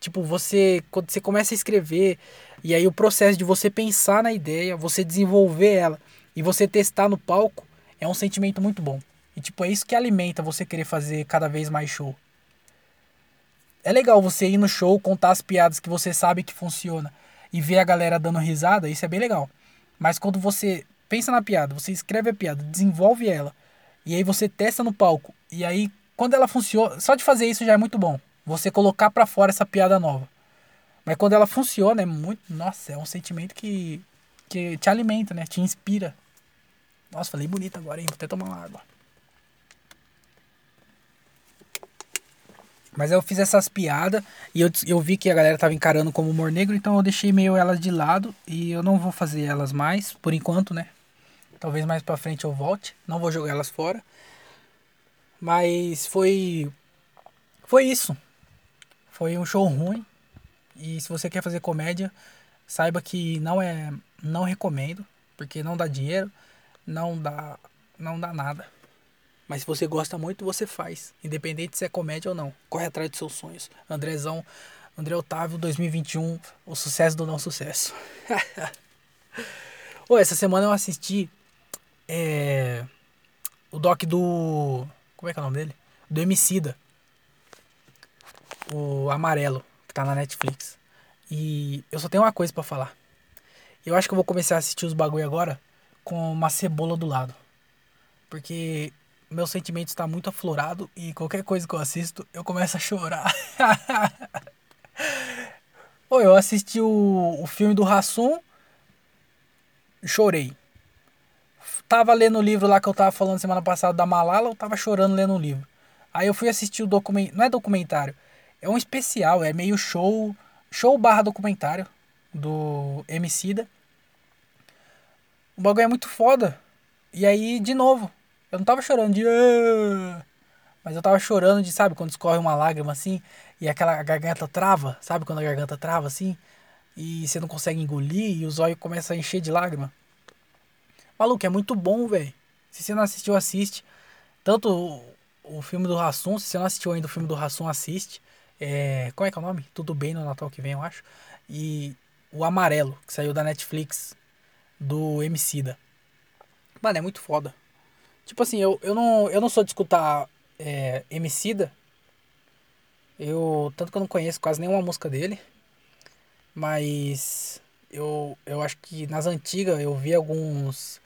Tipo, você, quando você começa a escrever, e aí o processo de você pensar na ideia, você desenvolver ela e você testar no palco, é um sentimento muito bom. E tipo, é isso que alimenta você querer fazer cada vez mais show. É legal você ir no show, contar as piadas que você sabe que funciona e ver a galera dando risada, isso é bem legal. Mas quando você pensa na piada, você escreve a piada, desenvolve ela, e aí você testa no palco, e aí quando ela funciona, só de fazer isso já é muito bom. Você colocar para fora essa piada nova. Mas quando ela funciona, é muito. Nossa, é um sentimento que, que te alimenta, né? Te inspira. Nossa, falei bonito agora, hein? Vou até tomar uma água. Mas eu fiz essas piadas e eu, eu vi que a galera tava encarando como humor negro, então eu deixei meio elas de lado e eu não vou fazer elas mais, por enquanto, né? Talvez mais pra frente eu volte. Não vou jogar elas fora. Mas foi. Foi isso. Foi um show ruim. E se você quer fazer comédia, saiba que não é. Não recomendo. Porque não dá dinheiro. Não dá. Não dá nada. Mas se você gosta muito, você faz. Independente se é comédia ou não. Corre atrás dos seus sonhos. Andrezão, André Otávio 2021, o sucesso do não sucesso. Ô, essa semana eu assisti é, o doc do. Como é que é o nome dele? Do Emicida. O Amarelo, que tá na Netflix. E eu só tenho uma coisa para falar. Eu acho que eu vou começar a assistir os bagulho agora com uma cebola do lado. Porque meu sentimento está muito aflorado e qualquer coisa que eu assisto, eu começo a chorar. Oi, eu assisti o, o filme do Rassum, chorei. Tava lendo o livro lá que eu tava falando semana passada da Malala, eu tava chorando lendo o livro. Aí eu fui assistir o documentário, não é documentário, é um especial, é meio show, show barra documentário do Emicida. O bagulho é muito foda. E aí, de novo, eu não tava chorando de. Ah", mas eu tava chorando de, sabe, quando escorre uma lágrima assim e aquela garganta trava, sabe quando a garganta trava assim e você não consegue engolir e os olhos começam a encher de lágrima. Maluco, é muito bom, velho. Se você não assistiu, assiste. Tanto o, o filme do Rassum, se você não assistiu ainda o filme do Rassum, assiste. É, como é que é o nome? Tudo bem no Natal que vem, eu acho. E o Amarelo, que saiu da Netflix, do Emicida. Mano, é muito foda. Tipo assim, eu, eu, não, eu não sou de escutar é, Emicida. Eu, tanto que eu não conheço quase nenhuma música dele. Mas eu, eu acho que nas antigas eu vi alguns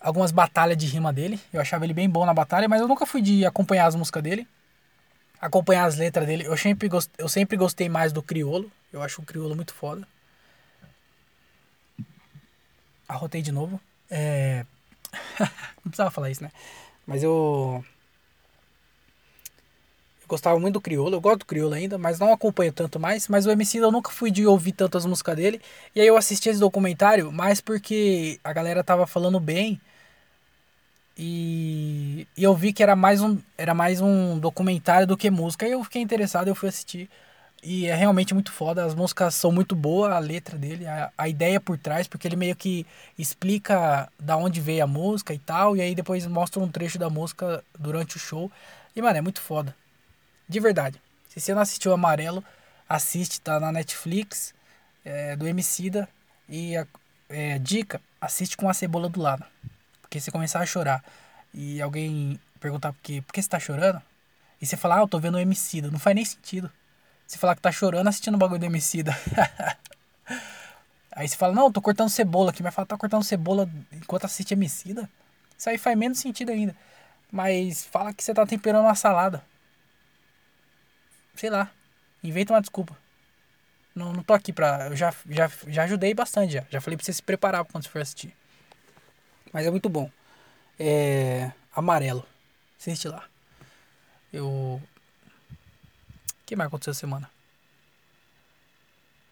algumas batalhas de rima dele. Eu achava ele bem bom na batalha, mas eu nunca fui de acompanhar as músicas dele. Acompanhar as letras dele. Eu sempre, gost, eu sempre gostei mais do criolo. Eu acho o criolo muito foda. Arrotei de novo. É... Não precisava falar isso, né? Mas eu. Gostava muito do Criolo, eu gosto do Criolo ainda, mas não acompanho tanto mais. Mas o MC eu nunca fui de ouvir tantas músicas dele. E aí eu assisti esse documentário mais porque a galera tava falando bem. E, e eu vi que era mais, um, era mais um documentário do que música. Aí eu fiquei interessado, eu fui assistir. E é realmente muito foda, as músicas são muito boas, a letra dele, a, a ideia por trás, porque ele meio que explica da onde veio a música e tal, e aí depois mostra um trecho da música durante o show. E, mano, é muito foda. De verdade. Se você não assistiu Amarelo, assiste, tá na Netflix, é, do Emicida. E a é, dica, assiste com a cebola do lado. Porque você começar a chorar e alguém perguntar por, quê, por que você tá chorando, e você falar, ah, eu tô vendo o Emicida, não faz nem sentido. Você falar que tá chorando assistindo o bagulho do Emicida. aí você fala, não, eu tô cortando cebola aqui. Mas fala, tá cortando cebola enquanto assiste Emicida? Isso aí faz menos sentido ainda. Mas fala que você tá temperando uma salada. Sei lá. Inventa uma desculpa. Não, não tô aqui pra. Eu já, já, já ajudei bastante já. Já falei pra você se preparar quando você for assistir. Mas é muito bom. É. Amarelo. Assiste lá. Eu que mais aconteceu essa semana?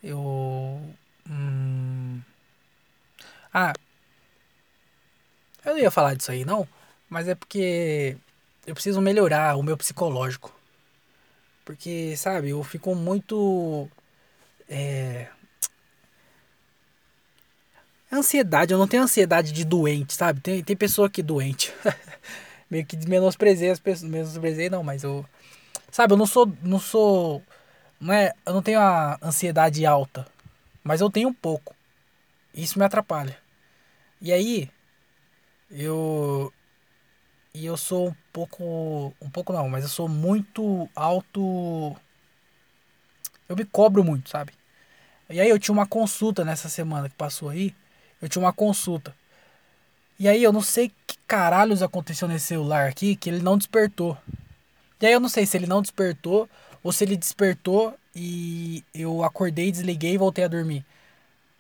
Eu. Hum... Ah. Eu não ia falar disso aí, não. Mas é porque eu preciso melhorar o meu psicológico. Porque, sabe, eu fico muito. É. Ansiedade, eu não tenho ansiedade de doente, sabe? Tem, tem pessoa que é doente. Meio que menosprezei as pessoas. Menosprezei não, mas eu Sabe, eu não sou. Não sou. Não é, eu não tenho a ansiedade alta. Mas eu tenho um pouco. Isso me atrapalha. E aí. Eu. E eu sou um pouco. Um pouco não, mas eu sou muito alto. Eu me cobro muito, sabe? E aí eu tinha uma consulta nessa semana que passou aí. Eu tinha uma consulta. E aí eu não sei que caralhos aconteceu nesse celular aqui que ele não despertou. E aí eu não sei se ele não despertou ou se ele despertou e eu acordei, desliguei e voltei a dormir.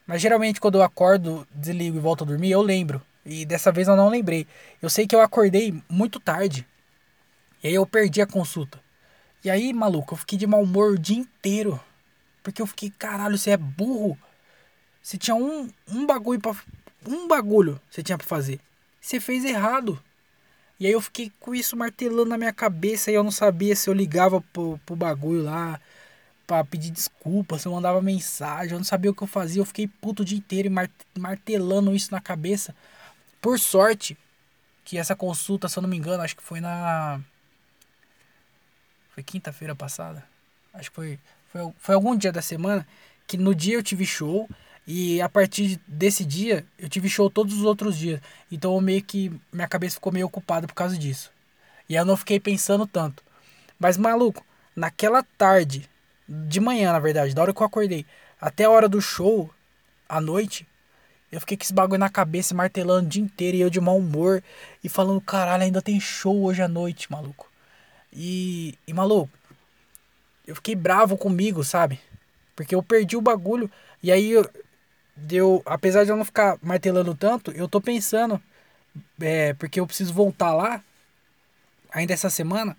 Mas geralmente quando eu acordo, desligo e volto a dormir, eu lembro. E dessa vez eu não lembrei. Eu sei que eu acordei muito tarde. E aí eu perdi a consulta. E aí, maluco, eu fiquei de mau humor o dia inteiro. Porque eu fiquei, caralho, você é burro. Você tinha um, um bagulho para Um bagulho você tinha pra fazer. Você fez errado. E aí eu fiquei com isso martelando na minha cabeça e eu não sabia se eu ligava pro, pro bagulho lá para pedir desculpa, se eu mandava mensagem, eu não sabia o que eu fazia, eu fiquei puto o dia inteiro martelando isso na cabeça. Por sorte, que essa consulta, se eu não me engano, acho que foi na. Foi quinta-feira passada? Acho que foi, foi. Foi algum dia da semana que no dia eu tive show e a partir desse dia eu tive show todos os outros dias. Então eu meio que. Minha cabeça ficou meio ocupada por causa disso. E eu não fiquei pensando tanto. Mas maluco, naquela tarde, de manhã na verdade, da hora que eu acordei, até a hora do show, à noite, eu fiquei com esse bagulho na cabeça, martelando o dia inteiro e eu de mau humor. E falando, caralho, ainda tem show hoje à noite, maluco. E, e maluco, eu fiquei bravo comigo, sabe? Porque eu perdi o bagulho. E aí, eu, deu, apesar de eu não ficar martelando tanto, eu tô pensando, é, porque eu preciso voltar lá, ainda essa semana.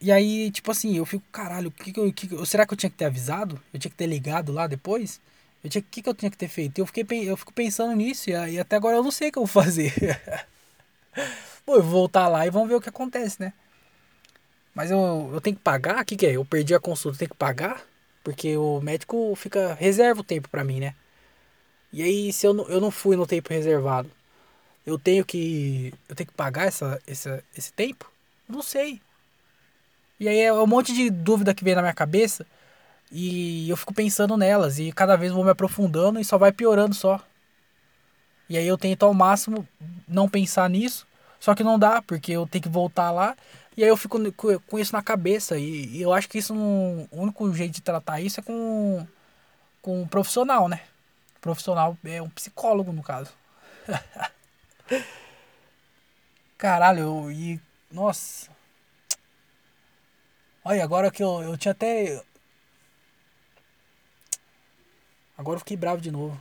E aí, tipo assim, eu fico, caralho, que que que, será que eu tinha que ter avisado? Eu tinha que ter ligado lá depois? Eu tinha, o que, que eu tinha que ter feito? Eu, fiquei, eu fico pensando nisso e, até agora eu não sei o que eu vou fazer. Pô, eu vou voltar lá e vamos ver o que acontece, né? Mas eu, eu tenho que pagar? O que, que é? Eu perdi a consulta, tenho que pagar? Porque o médico fica. reserva o tempo para mim, né? E aí, se eu não, eu não fui no tempo reservado, eu tenho que. Eu tenho que pagar essa, essa, esse tempo? Não sei. E aí é um monte de dúvida que vem na minha cabeça. E eu fico pensando nelas e cada vez vou me aprofundando e só vai piorando só. E aí eu tento ao máximo não pensar nisso, só que não dá, porque eu tenho que voltar lá. E aí eu fico com isso na cabeça. E, eu acho que isso não, o único jeito de tratar isso é com, com um profissional, né? Profissional é um psicólogo, no caso. Caralho, eu, e. Nossa. Olha, agora que eu, eu tinha até. Agora eu fiquei bravo de novo.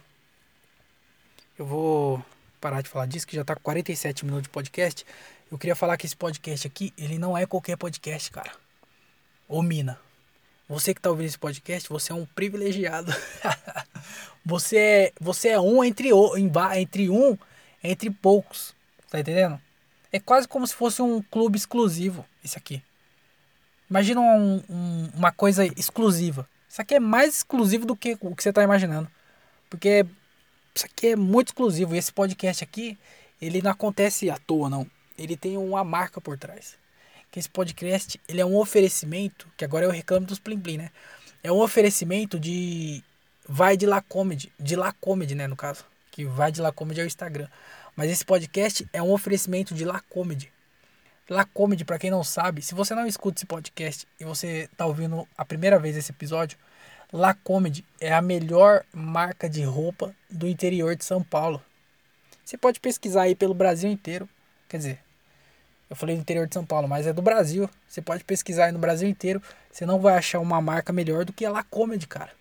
Eu vou parar de falar disso, que já tá com 47 minutos de podcast. Eu queria falar que esse podcast aqui, ele não é qualquer podcast, cara. Ô mina, você que tá ouvindo esse podcast, você é um privilegiado. você é, você é um entre, entre um entre poucos. Tá entendendo? É quase como se fosse um clube exclusivo, esse aqui. Imagina um, um, uma coisa exclusiva. Isso aqui é mais exclusivo do que o que você está imaginando. Porque isso aqui é muito exclusivo. E esse podcast aqui, ele não acontece à toa, não. Ele tem uma marca por trás. Que esse podcast, ele é um oferecimento, que agora eu reclamo dos Plim Plim, né? É um oferecimento de vai de lá comedy, de lá comedy, né, no caso, que vai de lá comedy é o Instagram. Mas esse podcast é um oferecimento de lá comedy. La Comedy, para quem não sabe, se você não escuta esse podcast e você tá ouvindo a primeira vez esse episódio, La Comedy é a melhor marca de roupa do interior de São Paulo. Você pode pesquisar aí pelo Brasil inteiro. Quer dizer, eu falei do interior de São Paulo, mas é do Brasil. Você pode pesquisar aí no Brasil inteiro. Você não vai achar uma marca melhor do que a La Comedy, cara.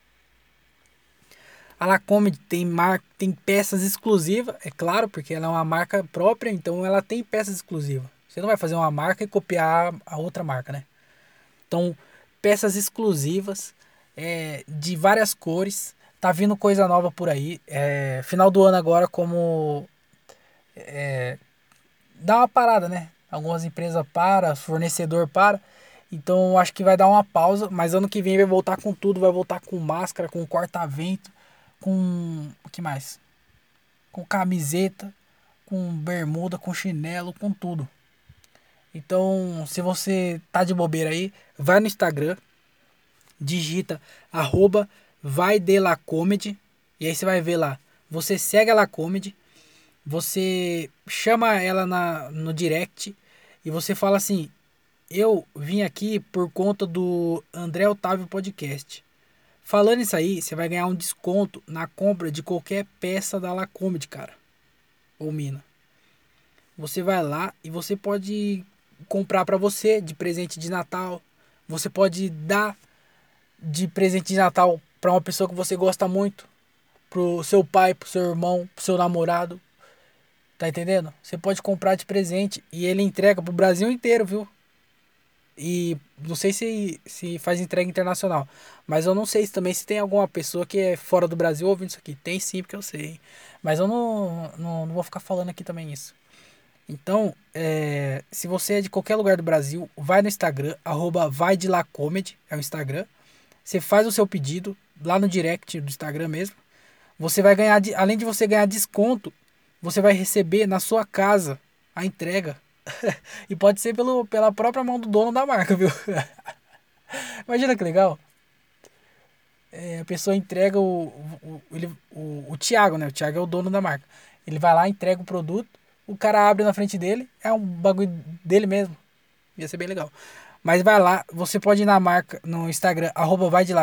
A La Comedy tem, mar... tem peças exclusivas, é claro, porque ela é uma marca própria, então ela tem peças exclusivas. Você não vai fazer uma marca e copiar a outra marca, né? Então, peças exclusivas é, de várias cores. Tá vindo coisa nova por aí. É, final do ano agora, como é, dá uma parada, né? Algumas empresas para, fornecedor para. Então acho que vai dar uma pausa, mas ano que vem vai voltar com tudo, vai voltar com máscara, com corta-vento, com o que mais? Com camiseta, com bermuda, com chinelo, com tudo. Então, se você tá de bobeira aí, vai no Instagram, digita arroba vai de la comedy, e aí você vai ver lá. Você segue a la comedy, você chama ela na, no direct e você fala assim: Eu vim aqui por conta do André Otávio Podcast. Falando isso aí, você vai ganhar um desconto na compra de qualquer peça da Lacomedy, cara. Ou mina. Você vai lá e você pode comprar para você de presente de Natal. Você pode dar de presente de Natal para uma pessoa que você gosta muito, pro seu pai, pro seu irmão, pro seu namorado. Tá entendendo? Você pode comprar de presente e ele entrega pro Brasil inteiro, viu? E não sei se, se faz entrega internacional. Mas eu não sei se também se tem alguma pessoa que é fora do Brasil ouvindo isso aqui. Tem sim, porque eu sei. Mas eu não, não, não vou ficar falando aqui também isso. Então, é, se você é de qualquer lugar do Brasil, vai no Instagram, arroba vai de lá comedy, é o Instagram. Você faz o seu pedido lá no direct do Instagram mesmo. Você vai ganhar, além de você ganhar desconto, você vai receber na sua casa a entrega. e pode ser pelo, pela própria mão do dono da marca, viu? Imagina que legal. É, a pessoa entrega o, o, ele, o, o Thiago, né? O Thiago é o dono da marca. Ele vai lá, entrega o produto, o cara abre na frente dele, é um bagulho dele mesmo. Ia ser bem legal. Mas vai lá, você pode ir na marca, no Instagram, arroba vai de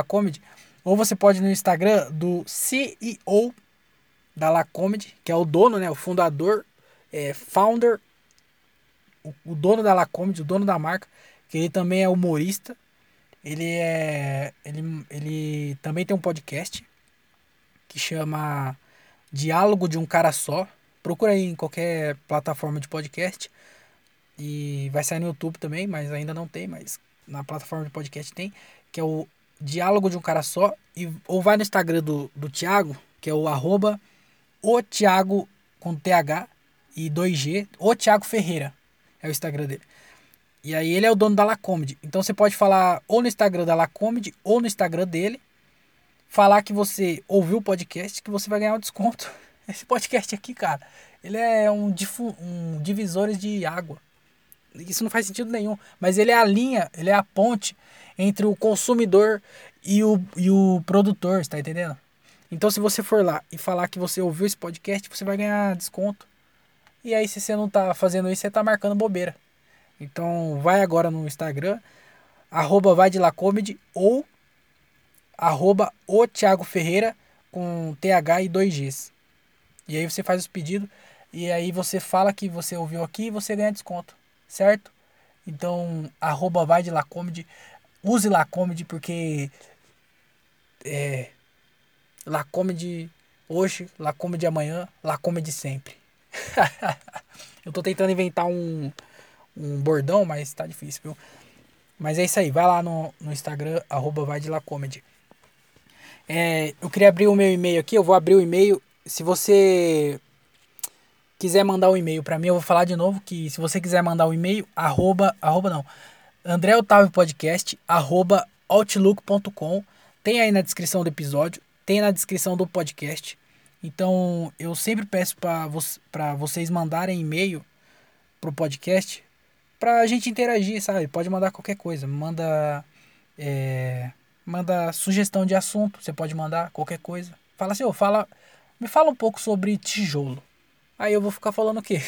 ou você pode ir no Instagram do CEO da La Comedy, que é o dono, né, o fundador, é, founder, o, o dono da La Comedy, o dono da marca, que ele também é humorista. Ele é ele, ele também tem um podcast que chama Diálogo de um cara só. Procura aí em qualquer plataforma de podcast. E vai sair no YouTube também, mas ainda não tem, mas na plataforma de podcast tem, que é o Diálogo de um Cara Só. E, ou vai no Instagram do, do Thiago, que é o arroba o Thiago com TH e 2G, o Thiago Ferreira. É o Instagram dele. E aí ele é o dono da Lacomedy. Então você pode falar ou no Instagram da Lacomedy ou no Instagram dele. Falar que você ouviu o podcast que você vai ganhar um desconto. Esse podcast aqui, cara, ele é um, um divisores de água. Isso não faz sentido nenhum. Mas ele é a linha, ele é a ponte entre o consumidor e o, e o produtor, está entendendo? Então, se você for lá e falar que você ouviu esse podcast, você vai ganhar desconto. E aí, se você não tá fazendo isso, você tá marcando bobeira. Então, vai agora no Instagram, arroba vai de lá comedy ou arroba o Thiago Ferreira com TH e 2Gs. E aí você faz os pedidos e aí você fala que você ouviu aqui e você ganha desconto certo? Então, arroba vai de Lacomedy, use Lacomedy porque é Lacomedy hoje, Lacomedy amanhã, Lacomedy sempre. eu tô tentando inventar um, um bordão, mas tá difícil, viu? Mas é isso aí, vai lá no, no Instagram, arroba vai de Lacomedy. É, eu queria abrir o meu e-mail aqui, eu vou abrir o e-mail. Se você quiser mandar um e-mail para mim, eu vou falar de novo que se você quiser mandar um e-mail, arroba, arroba não, André Otávio Podcast, arroba outlook.com, tem aí na descrição do episódio, tem na descrição do podcast. Então eu sempre peço para vo vocês mandarem e-mail pro podcast pra gente interagir, sabe? Pode mandar qualquer coisa, manda é, manda sugestão de assunto, você pode mandar qualquer coisa. Fala assim, oh, fala, me fala um pouco sobre tijolo. Aí eu vou ficar falando o quê?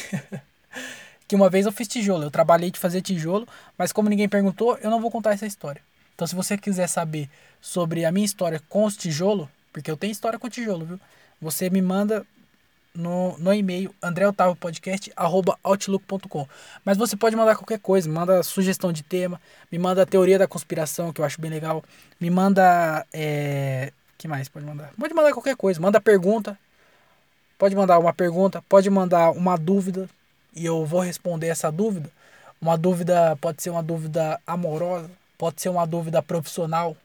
que uma vez eu fiz tijolo, eu trabalhei de fazer tijolo, mas como ninguém perguntou, eu não vou contar essa história. Então se você quiser saber sobre a minha história com os tijolos, porque eu tenho história com tijolo, viu? Você me manda no, no e-mail andreotavopodcast.outlook.com Mas você pode mandar qualquer coisa, manda sugestão de tema, me manda a teoria da conspiração, que eu acho bem legal, me manda. É... que mais pode mandar? Pode mandar qualquer coisa, manda pergunta, Pode mandar uma pergunta, pode mandar uma dúvida e eu vou responder essa dúvida. Uma dúvida pode ser uma dúvida amorosa, pode ser uma dúvida profissional,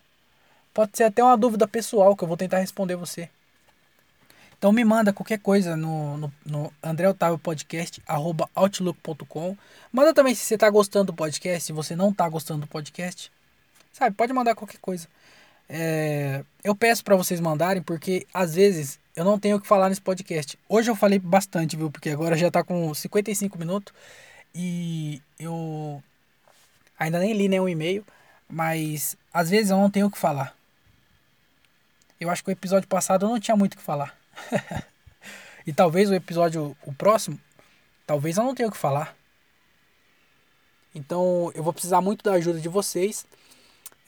pode ser até uma dúvida pessoal que eu vou tentar responder você. Então me manda qualquer coisa no, no, no André Otávio Podcast, arroba outlook.com. Manda também se você está gostando do podcast, se você não está gostando do podcast. Sabe, pode mandar qualquer coisa. É, eu peço para vocês mandarem, porque às vezes eu não tenho o que falar nesse podcast. Hoje eu falei bastante, viu? Porque agora já tá com 55 minutos e eu ainda nem li nenhum e-mail, mas às vezes eu não tenho o que falar. Eu acho que o episódio passado eu não tinha muito o que falar. e talvez o episódio, o próximo, talvez eu não tenha o que falar. Então eu vou precisar muito da ajuda de vocês.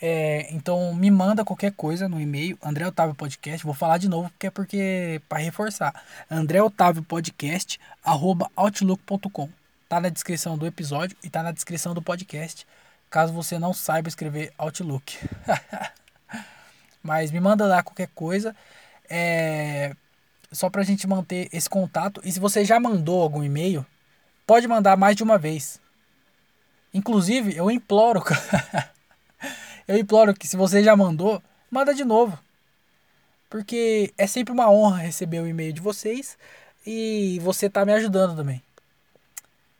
É, então me manda qualquer coisa no e-mail, André Otávio Podcast. Vou falar de novo porque é porque para reforçar. André Otávio Podcast outlook.com. Tá na descrição do episódio e tá na descrição do podcast, caso você não saiba escrever Outlook. Mas me manda lá qualquer coisa. É, só pra gente manter esse contato. E se você já mandou algum e-mail, pode mandar mais de uma vez. Inclusive, eu imploro, eu imploro que se você já mandou, manda de novo. Porque é sempre uma honra receber o e-mail de vocês e você tá me ajudando também.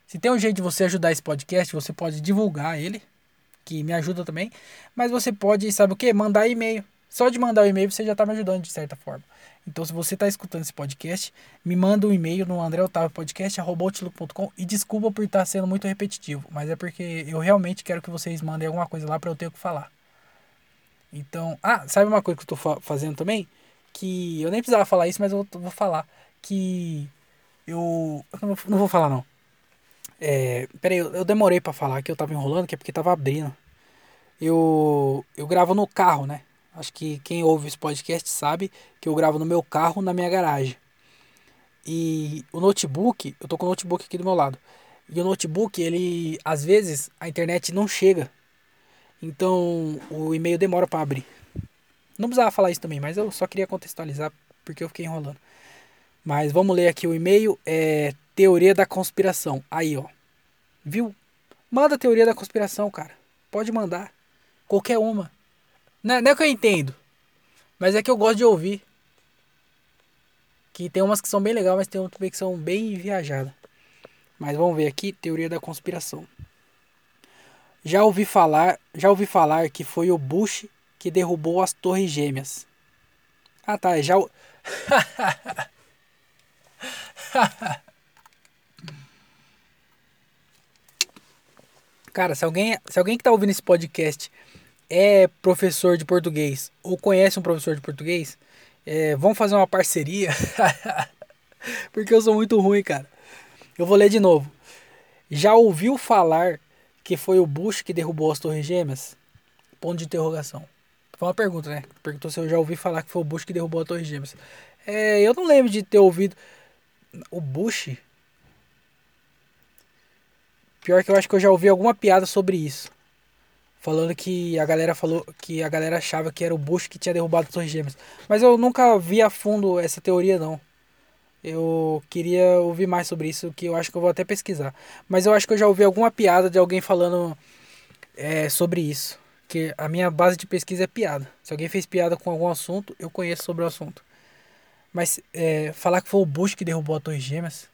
Se tem um jeito de você ajudar esse podcast, você pode divulgar ele, que me ajuda também. Mas você pode, sabe o que? Mandar e-mail. Só de mandar o e-mail você já está me ajudando de certa forma. Então, se você está escutando esse podcast, me manda um e-mail no andreotavopodcast.com e desculpa por estar tá sendo muito repetitivo, mas é porque eu realmente quero que vocês mandem alguma coisa lá para eu ter o que falar. Então, ah, sabe uma coisa que eu estou fazendo também? Que eu nem precisava falar isso, mas eu vou falar. Que eu. eu não vou falar não. É, peraí, eu, eu demorei para falar que eu tava enrolando, que é porque tava abrindo. Eu, eu gravo no carro, né? Acho que quem ouve esse podcast sabe que eu gravo no meu carro, na minha garagem. E o notebook, eu tô com o notebook aqui do meu lado. E o notebook, ele às vezes a internet não chega. Então o e-mail demora para abrir. Não precisava falar isso também, mas eu só queria contextualizar porque eu fiquei enrolando. Mas vamos ler aqui o e-mail. É teoria da conspiração. Aí, ó. Viu? Manda teoria da conspiração, cara. Pode mandar. Qualquer uma. Não é, não é que eu entendo. Mas é que eu gosto de ouvir. Que tem umas que são bem legais, mas tem outras que são bem viajadas. Mas vamos ver aqui, teoria da conspiração. Já ouvi falar, já ouvi falar que foi o Bush que derrubou as Torres Gêmeas. Ah, tá, já Cara, se alguém, se alguém que tá ouvindo esse podcast é professor de português ou conhece um professor de português, é, vamos fazer uma parceria. Porque eu sou muito ruim, cara. Eu vou ler de novo. Já ouviu falar que foi o Bush que derrubou as Torres Gêmeas? Ponto de interrogação. Foi uma pergunta, né? Perguntou se eu já ouvi falar que foi o Bush que derrubou as Torres Gêmeas. É, eu não lembro de ter ouvido. O Bush? Pior que eu acho que eu já ouvi alguma piada sobre isso. Falando que a galera falou que a galera achava que era o Bush que tinha derrubado as Torres Gêmeas. Mas eu nunca vi a fundo essa teoria não. Eu queria ouvir mais sobre isso, que eu acho que eu vou até pesquisar. Mas eu acho que eu já ouvi alguma piada de alguém falando é, sobre isso. Que a minha base de pesquisa é piada. Se alguém fez piada com algum assunto, eu conheço sobre o assunto. Mas é, falar que foi o Bush que derrubou a Torre Gêmeas.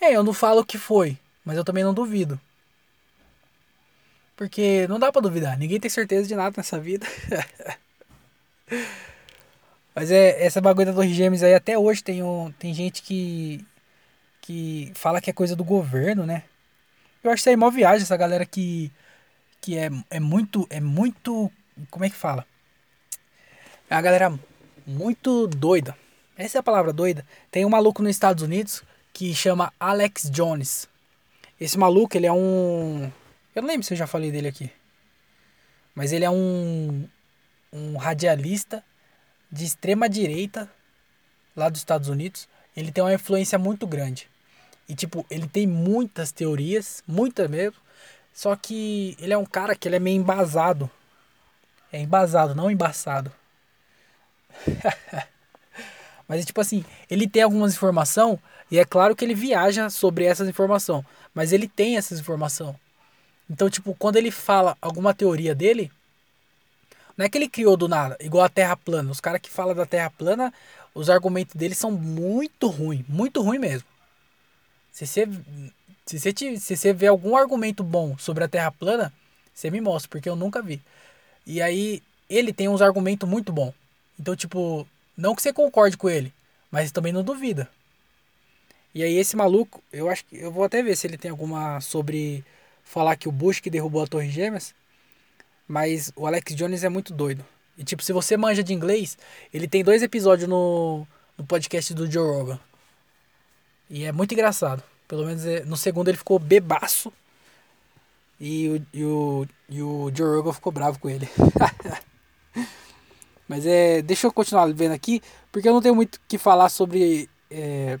É, eu não falo que foi, mas eu também não duvido. Porque não dá para duvidar, ninguém tem certeza de nada nessa vida. mas é essa bagulho da Torre Gêmeas aí até hoje tem um, tem gente que que fala que é coisa do governo, né? Eu acho isso aí mó viagem essa galera que que é, é muito é muito como é que fala? É a galera muito doida. Essa é a palavra doida. Tem um maluco nos Estados Unidos que chama Alex Jones. Esse maluco, ele é um. Eu não lembro se eu já falei dele aqui. Mas ele é um. Um radialista de extrema direita lá dos Estados Unidos. Ele tem uma influência muito grande. E, tipo, ele tem muitas teorias, muitas mesmo. Só que ele é um cara que ele é meio embasado. É embasado, não embaçado. mas tipo assim, ele tem algumas informações e é claro que ele viaja sobre essas informações, mas ele tem essas informações. Então, tipo, quando ele fala alguma teoria dele, não é que ele criou do nada, igual a Terra plana. Os caras que falam da Terra plana, os argumentos deles são muito ruins, muito ruim mesmo. Se você, se você, se você vê algum argumento bom sobre a Terra plana, você me mostra, porque eu nunca vi. E aí, ele tem uns argumentos muito bons. Então, tipo, não que você concorde com ele, mas também não duvida. E aí esse maluco, eu acho que eu vou até ver se ele tem alguma sobre falar que o Bush que derrubou a Torre Gêmeas, mas o Alex Jones é muito doido. E tipo, se você manja de inglês, ele tem dois episódios no, no podcast do Joe Rogan. E é muito engraçado. Pelo menos é, no segundo ele ficou bebaço. E o, e o, e o Joe Rogan ficou bravo com ele. Mas é. Deixa eu continuar vendo aqui, porque eu não tenho muito o que falar sobre. É,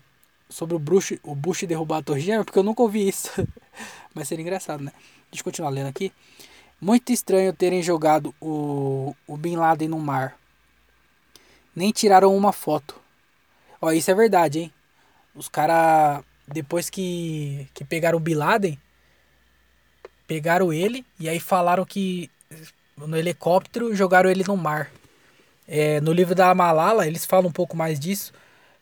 sobre o Bush, o Bush derrubar a Torre Gêmea, porque eu nunca ouvi isso. Mas seria engraçado, né? Deixa eu continuar lendo aqui. Muito estranho terem jogado o, o Bin Laden no mar. Nem tiraram uma foto. Ó, isso é verdade, hein? Os caras, depois que, que pegaram o Bin Laden, pegaram ele e aí falaram que no helicóptero jogaram ele no mar. É, no livro da Malala, eles falam um pouco mais disso.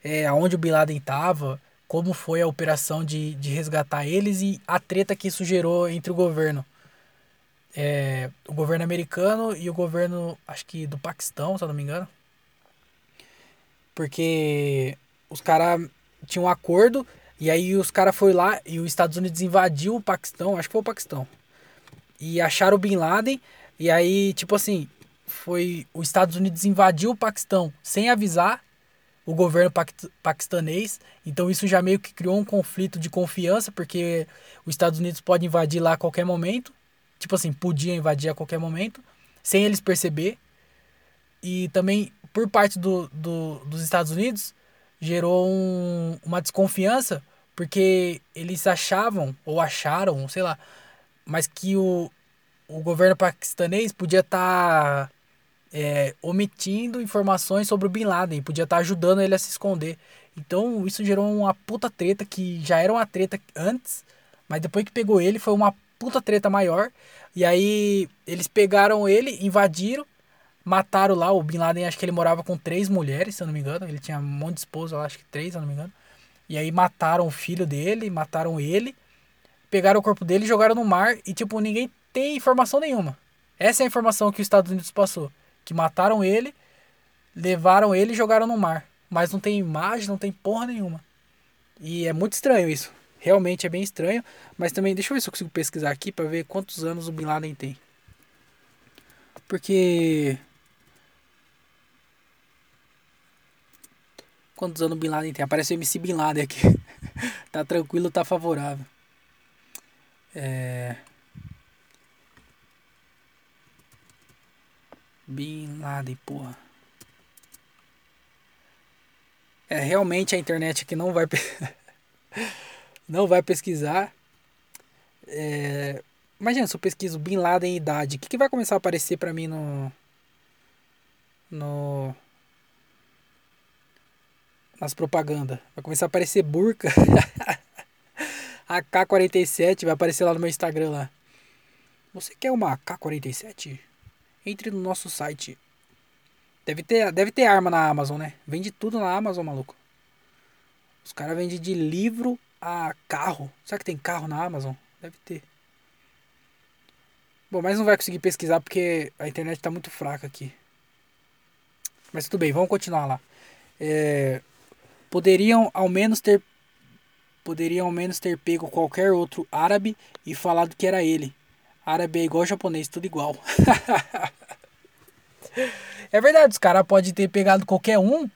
É, aonde o Bin Laden estava, como foi a operação de, de resgatar eles e a treta que isso gerou entre o governo. É, o governo americano e o governo, acho que do Paquistão, se eu não me engano. Porque os caras tinham um acordo e aí os caras foram lá e os Estados Unidos invadiu o Paquistão, acho que foi o Paquistão. E acharam o Bin Laden e aí, tipo assim, foi os Estados Unidos invadiu o Paquistão sem avisar o governo paquistanês. Então isso já meio que criou um conflito de confiança, porque os Estados Unidos podem invadir lá a qualquer momento. Tipo assim, podia invadir a qualquer momento, sem eles perceber. E também, por parte do, do dos Estados Unidos, gerou um, uma desconfiança, porque eles achavam, ou acharam, sei lá, mas que o, o governo paquistanês podia estar tá é, omitindo informações sobre o Bin Laden, podia estar tá ajudando ele a se esconder. Então isso gerou uma puta treta que já era uma treta antes, mas depois que pegou ele foi uma puta treta maior. E aí eles pegaram ele, invadiram, mataram lá o Bin Laden, acho que ele morava com três mulheres, se eu não me engano. Ele tinha um monte de esposa, acho que três, se eu não me engano. E aí mataram o filho dele, mataram ele, pegaram o corpo dele e jogaram no mar e tipo, ninguém tem informação nenhuma. Essa é a informação que os Estados Unidos passou que mataram ele, levaram ele e jogaram no mar. Mas não tem imagem, não tem porra nenhuma. E é muito estranho isso. Realmente é bem estranho. Mas também, deixa eu ver se eu consigo pesquisar aqui para ver quantos anos o Bin Laden tem. Porque. Quantos anos o Bin Laden tem? Aparece o MC Bin Laden aqui. tá tranquilo, tá favorável. É. Bin Laden, porra. É, realmente a internet aqui não vai não vai pesquisar. É, imagina se eu pesquiso Bin Laden idade, o que, que vai começar a aparecer para mim no no nas propagandas? Vai começar a aparecer burca. AK-47 vai aparecer lá no meu Instagram lá. Você quer uma AK-47? entre no nosso site. Deve ter, deve ter arma na Amazon, né? Vende tudo na Amazon, maluco. Os caras vendem de livro a carro. Será que tem carro na Amazon? Deve ter. Bom, mas não vai conseguir pesquisar porque a internet tá muito fraca aqui. Mas tudo bem, vamos continuar lá. É, poderiam ao menos ter poderiam ao menos ter pego qualquer outro árabe e falado que era ele. Árabe é igual japonês, tudo igual. é verdade, os caras podem ter pegado qualquer um.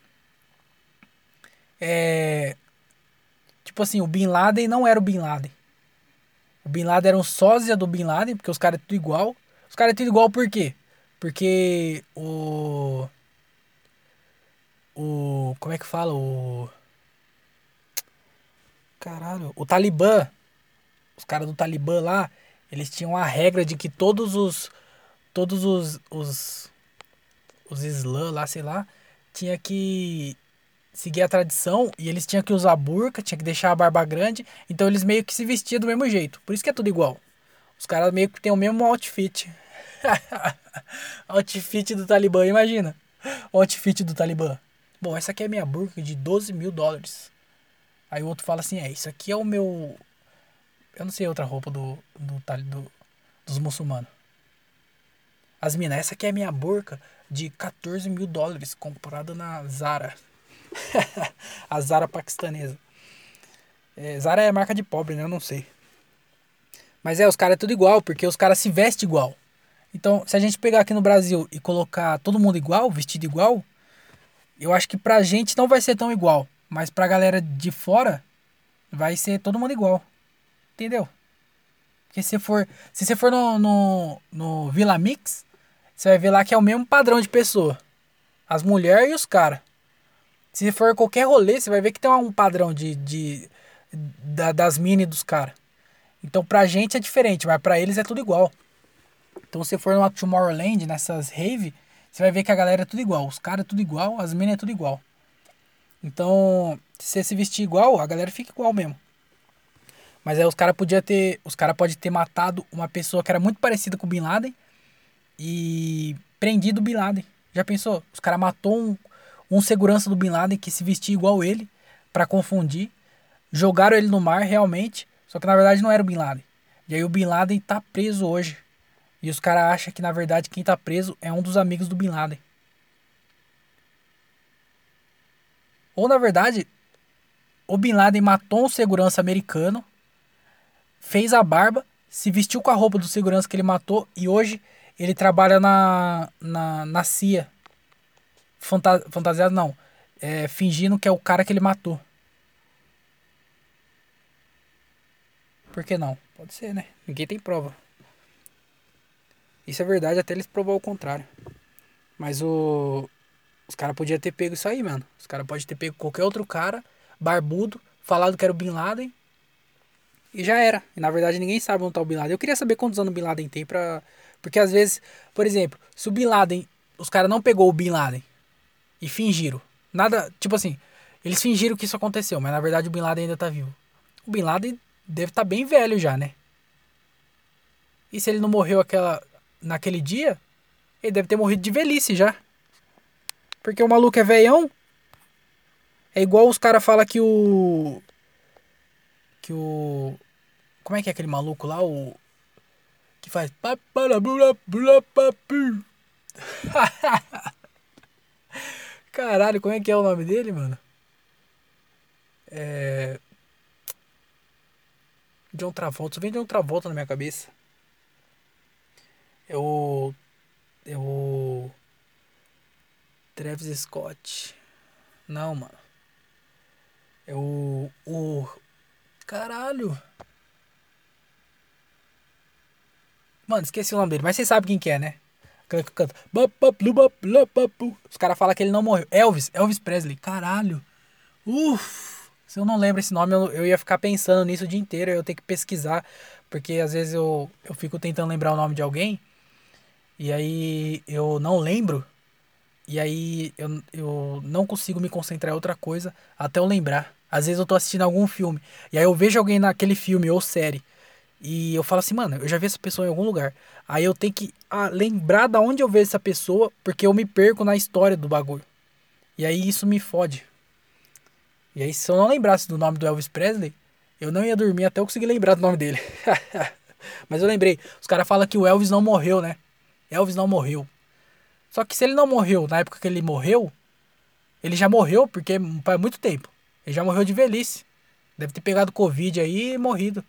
É. Tipo assim, o Bin Laden não era o Bin Laden. O Bin Laden era um sósia do Bin Laden, porque os caras é tudo igual. Os caras é tudo igual por quê? Porque o. O. Como é que fala? O. Caralho. O Talibã. Os caras do Talibã lá eles tinham a regra de que todos os todos os os, os islã lá, sei lá, tinha que seguir a tradição e eles tinham que usar burca, tinha que deixar a barba grande, então eles meio que se vestiam do mesmo jeito. Por isso que é tudo igual. Os caras meio que tem o mesmo outfit. outfit do Talibã, imagina. Outfit do Talibã. Bom, essa aqui é minha burca de 12 mil dólares. Aí o outro fala assim: é, isso aqui é o meu eu não sei outra roupa do, do, do dos muçulmanos. As minas, essa aqui é minha burca de 14 mil dólares, comprada na Zara. a Zara paquistanesa. É, Zara é marca de pobre, né? Eu não sei. Mas é, os caras é tudo igual, porque os caras se vestem igual. Então, se a gente pegar aqui no Brasil e colocar todo mundo igual, vestido igual, eu acho que pra gente não vai ser tão igual. Mas pra galera de fora, vai ser todo mundo igual. Entendeu? Porque se, for, se você for no, no, no Vila Mix, você vai ver lá que é o mesmo padrão de pessoa. As mulheres e os caras. Se for qualquer rolê, você vai ver que tem um padrão de, de da, das mini dos caras. Então pra gente é diferente, mas pra eles é tudo igual. Então se for numa Tomorrowland, nessas rave, você vai ver que a galera é tudo igual. Os caras é tudo igual, as minas é tudo igual. Então, se você se vestir igual, a galera fica igual mesmo. Mas aí os caras podia ter, os caras pode ter matado uma pessoa que era muito parecida com o Bin Laden e prendido o Bin Laden. Já pensou? Os caras matou um, um segurança do Bin Laden que se vestia igual ele para confundir. Jogaram ele no mar realmente, só que na verdade não era o Bin Laden. E aí o Bin Laden tá preso hoje. E os caras acham que na verdade quem tá preso é um dos amigos do Bin Laden. Ou na verdade, o Bin Laden matou um segurança americano fez a barba, se vestiu com a roupa do segurança que ele matou e hoje ele trabalha na, na, na CIA. Fanta, fantasiado não. É, fingindo que é o cara que ele matou. Por que não? Pode ser, né? Ninguém tem prova. Isso é verdade até eles provar o contrário. Mas o. Os caras podiam ter pego isso aí, mano. Os caras podem ter pego qualquer outro cara, barbudo, falado que era o Bin Laden e já era. E na verdade ninguém sabe onde tá o Bin Laden. Eu queria saber quantos anos o Bin Laden tem pra. Porque às vezes, por exemplo, se o Bin Laden. Os caras não pegou o Bin Laden e fingiram. Nada. Tipo assim, eles fingiram que isso aconteceu, mas na verdade o Bin Laden ainda tá vivo. O Bin Laden deve estar tá bem velho já, né? E se ele não morreu aquela, naquele dia, ele deve ter morrido de velhice já. Porque o maluco é veião. É igual os caras falam que o. Que o. Como é que é aquele maluco lá? O. Que faz. Caralho, como é que é o nome dele, mano? É. John Travolta. Só vem John Travolta na minha cabeça. É o. É o. Travis Scott. Não, mano. É o. O. Caralho. Mano, esqueci o nome dele, mas vocês sabem quem que é, né? Canta. Os caras falam que ele não morreu. Elvis, Elvis Presley. Caralho. Uff. Se eu não lembro esse nome, eu, eu ia ficar pensando nisso o dia inteiro. Eu tenho que pesquisar. Porque às vezes eu, eu fico tentando lembrar o nome de alguém. E aí eu não lembro. E aí eu, eu não consigo me concentrar em outra coisa até eu lembrar. Às vezes eu tô assistindo algum filme. E aí eu vejo alguém naquele filme ou série. E eu falo assim, mano, eu já vi essa pessoa em algum lugar. Aí eu tenho que ah, lembrar da onde eu vejo essa pessoa, porque eu me perco na história do bagulho. E aí isso me fode. E aí se eu não lembrasse do nome do Elvis Presley, eu não ia dormir até eu conseguir lembrar do nome dele. Mas eu lembrei, os caras falam que o Elvis não morreu, né? Elvis não morreu. Só que se ele não morreu na época que ele morreu, ele já morreu porque faz muito tempo. Ele já morreu de velhice. Deve ter pegado Covid aí e morrido.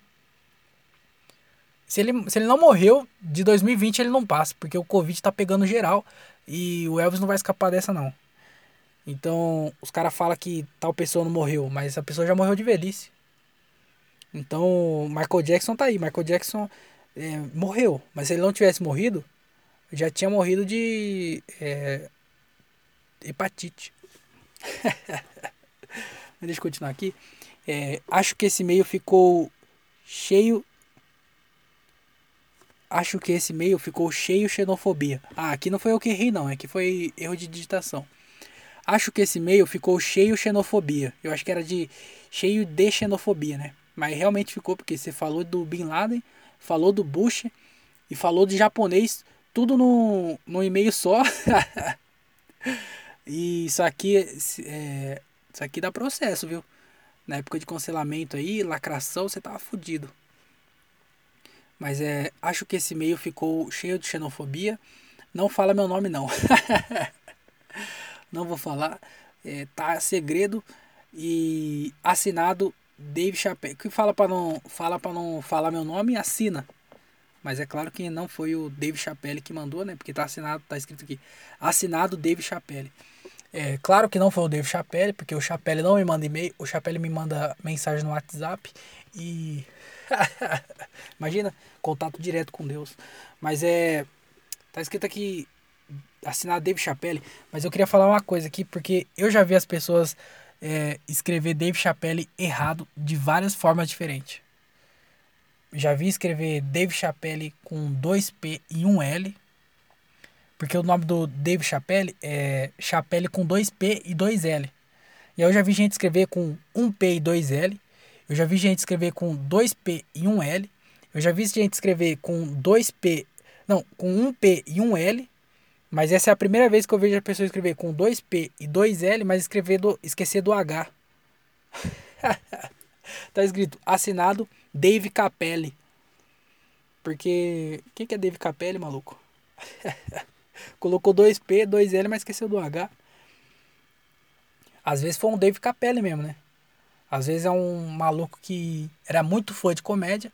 Se ele, se ele não morreu, de 2020 ele não passa, porque o Covid tá pegando geral e o Elvis não vai escapar dessa não. Então, os caras falam que tal pessoa não morreu, mas a pessoa já morreu de velhice. Então, Michael Jackson tá aí. Michael Jackson é, morreu, mas se ele não tivesse morrido, já tinha morrido de é, hepatite. Deixa eu continuar aqui. É, acho que esse meio ficou cheio Acho que esse e-mail ficou cheio de xenofobia. Ah, aqui não foi eu que errei não, é que foi erro de digitação. Acho que esse e-mail ficou cheio de xenofobia. Eu acho que era de cheio de xenofobia, né? Mas realmente ficou porque você falou do Bin Laden, falou do Bush e falou de japonês, tudo no, no e-mail só. e isso aqui, é, isso aqui dá processo, viu? Na época de cancelamento aí, lacração, você tava fudido. Mas é, acho que esse e-mail ficou cheio de xenofobia. Não fala meu nome não. não vou falar. É, tá segredo e assinado Dave Chappelle. Que fala para não fala para não falar meu nome, assina. Mas é claro que não foi o Dave Chappelle que mandou, né? Porque tá assinado, tá escrito aqui. Assinado Dave Chappelle. É, claro que não foi o Dave Chappelle, porque o Chappelle não me manda e-mail, o Chappelle me manda mensagem no WhatsApp e. Imagina, contato direto com Deus. Mas é. Tá escrito aqui, assinado Dave Chappelle, mas eu queria falar uma coisa aqui, porque eu já vi as pessoas é, escrever Dave Chappelle errado de várias formas diferentes. Já vi escrever Dave Chappelle com dois P e um L. Porque o nome do Dave Chappelle é Chappelle com dois P e dois L. E aí eu já vi gente escrever com um P e dois L. Eu já vi gente escrever com dois P e um L. Eu já vi gente escrever com dois P. Não, com um P e um L. Mas essa é a primeira vez que eu vejo a pessoa escrever com dois P e dois L, mas escrever do, esquecer do H. tá escrito assinado Dave Capelli. Porque. Quem que é Dave Capelli, maluco? Colocou dois P, dois L, mas esqueceu do H. Às vezes foi um Dave Capelli mesmo, né? Às vezes é um maluco que era muito fã de comédia.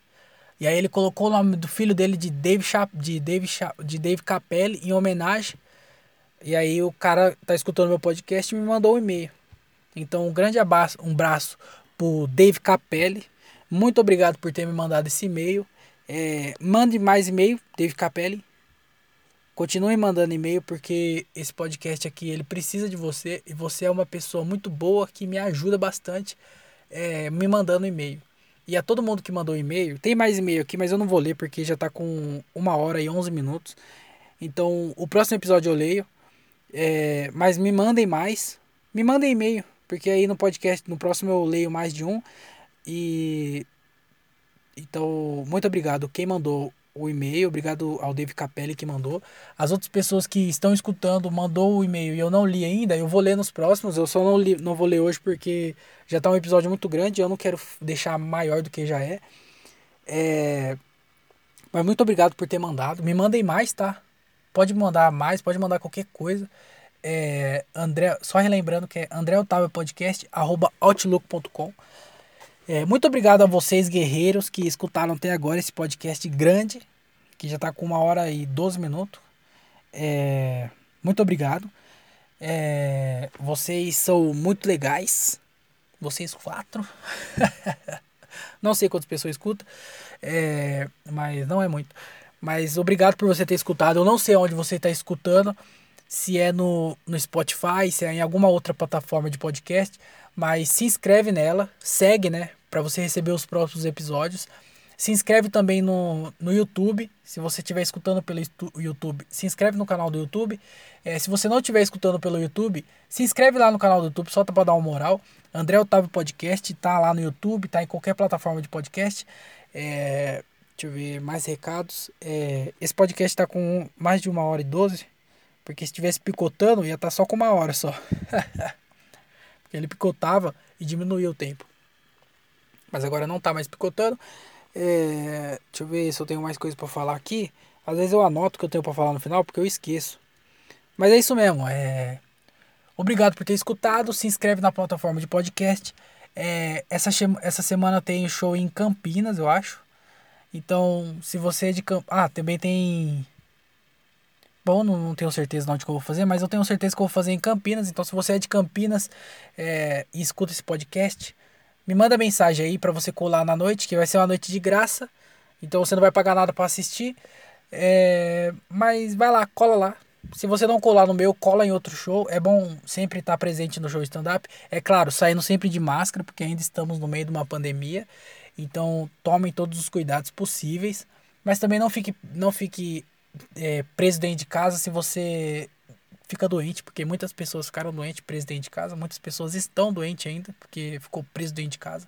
E aí ele colocou o nome do filho dele de Dave, Chap de Dave, Chap de Dave Capelli em homenagem. E aí o cara tá escutando meu podcast e me mandou um e-mail. Então um grande abraço, um braço pro Dave Capelli. Muito obrigado por ter me mandado esse e-mail. É, mande mais e-mail, Dave Capelli. Continue mandando e-mail porque esse podcast aqui ele precisa de você e você é uma pessoa muito boa que me ajuda bastante é, me mandando e-mail. E a todo mundo que mandou e-mail, tem mais e-mail aqui, mas eu não vou ler porque já está com uma hora e 11 minutos. Então o próximo episódio eu leio. É, mas me mandem mais. Me mandem e-mail, porque aí no podcast, no próximo eu leio mais de um. E então, muito obrigado quem mandou o e-mail, obrigado ao Dave Capelli que mandou. As outras pessoas que estão escutando mandou o e-mail e eu não li ainda, eu vou ler nos próximos, eu só não, li, não vou ler hoje porque já está um episódio muito grande, eu não quero deixar maior do que já é. é. Mas muito obrigado por ter mandado. Me mandem mais, tá? Pode mandar mais, pode mandar qualquer coisa. É, André, só relembrando que é André Otávio Podcast, arroba outlook.com. É, muito obrigado a vocês, guerreiros, que escutaram até agora esse podcast grande, que já está com uma hora e 12 minutos. É, muito obrigado. É, vocês são muito legais. Vocês quatro. não sei quantas pessoas escutam, é, mas não é muito. Mas obrigado por você ter escutado. Eu não sei onde você está escutando, se é no, no Spotify, se é em alguma outra plataforma de podcast, mas se inscreve nela, segue, né? para você receber os próximos episódios. Se inscreve também no, no YouTube, se você estiver escutando pelo YouTube, se inscreve no canal do YouTube. É, se você não estiver escutando pelo YouTube, se inscreve lá no canal do YouTube, só para dar uma moral. André Otávio Podcast, tá lá no YouTube, tá em qualquer plataforma de podcast. É, deixa eu ver mais recados. É, esse podcast tá com mais de uma hora e doze, porque se estivesse picotando, ia estar tá só com uma hora só. porque ele picotava e diminuía o tempo. Mas agora não tá mais picotando. É, deixa eu ver se eu tenho mais coisa para falar aqui. Às vezes eu anoto o que eu tenho para falar no final porque eu esqueço. Mas é isso mesmo. É... Obrigado por ter escutado. Se inscreve na plataforma de podcast. É, essa, essa semana tem show em Campinas, eu acho. Então, se você é de Campinas. Ah, também tem. Bom, não, não, tenho certeza de onde que eu vou fazer, mas eu tenho certeza que eu vou fazer em Campinas. Então, se você é de Campinas é, e escuta esse podcast, me manda mensagem aí para você colar na noite, que vai ser uma noite de graça. Então você não vai pagar nada para assistir. É, mas vai lá, cola lá. Se você não colar no meu, cola em outro show. É bom sempre estar presente no show stand-up. É claro, saindo sempre de máscara, porque ainda estamos no meio de uma pandemia. Então tomem todos os cuidados possíveis. Mas também não fique, não fique é, preso dentro de casa se você fica doente, porque muitas pessoas ficaram doentes preso dentro de casa, muitas pessoas estão doentes ainda, porque ficou preso dentro de casa.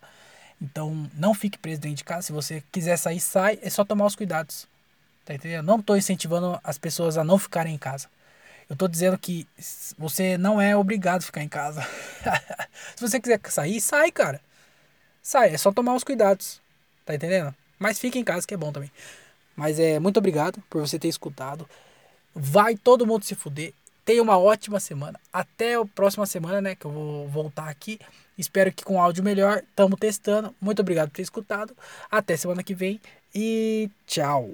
Então, não fique preso dentro de casa. Se você quiser sair, sai. É só tomar os cuidados. Tá entendendo? Não estou incentivando as pessoas a não ficarem em casa. Eu estou dizendo que você não é obrigado a ficar em casa. Se você quiser sair, sai, cara. Sai, é só tomar os cuidados. Tá entendendo? Mas fique em casa que é bom também. Mas é muito obrigado por você ter escutado. Vai todo mundo se fuder. Tenha uma ótima semana. Até a próxima semana, né? Que eu vou voltar aqui. Espero que com áudio melhor. Estamos testando. Muito obrigado por ter escutado. Até semana que vem. E tchau.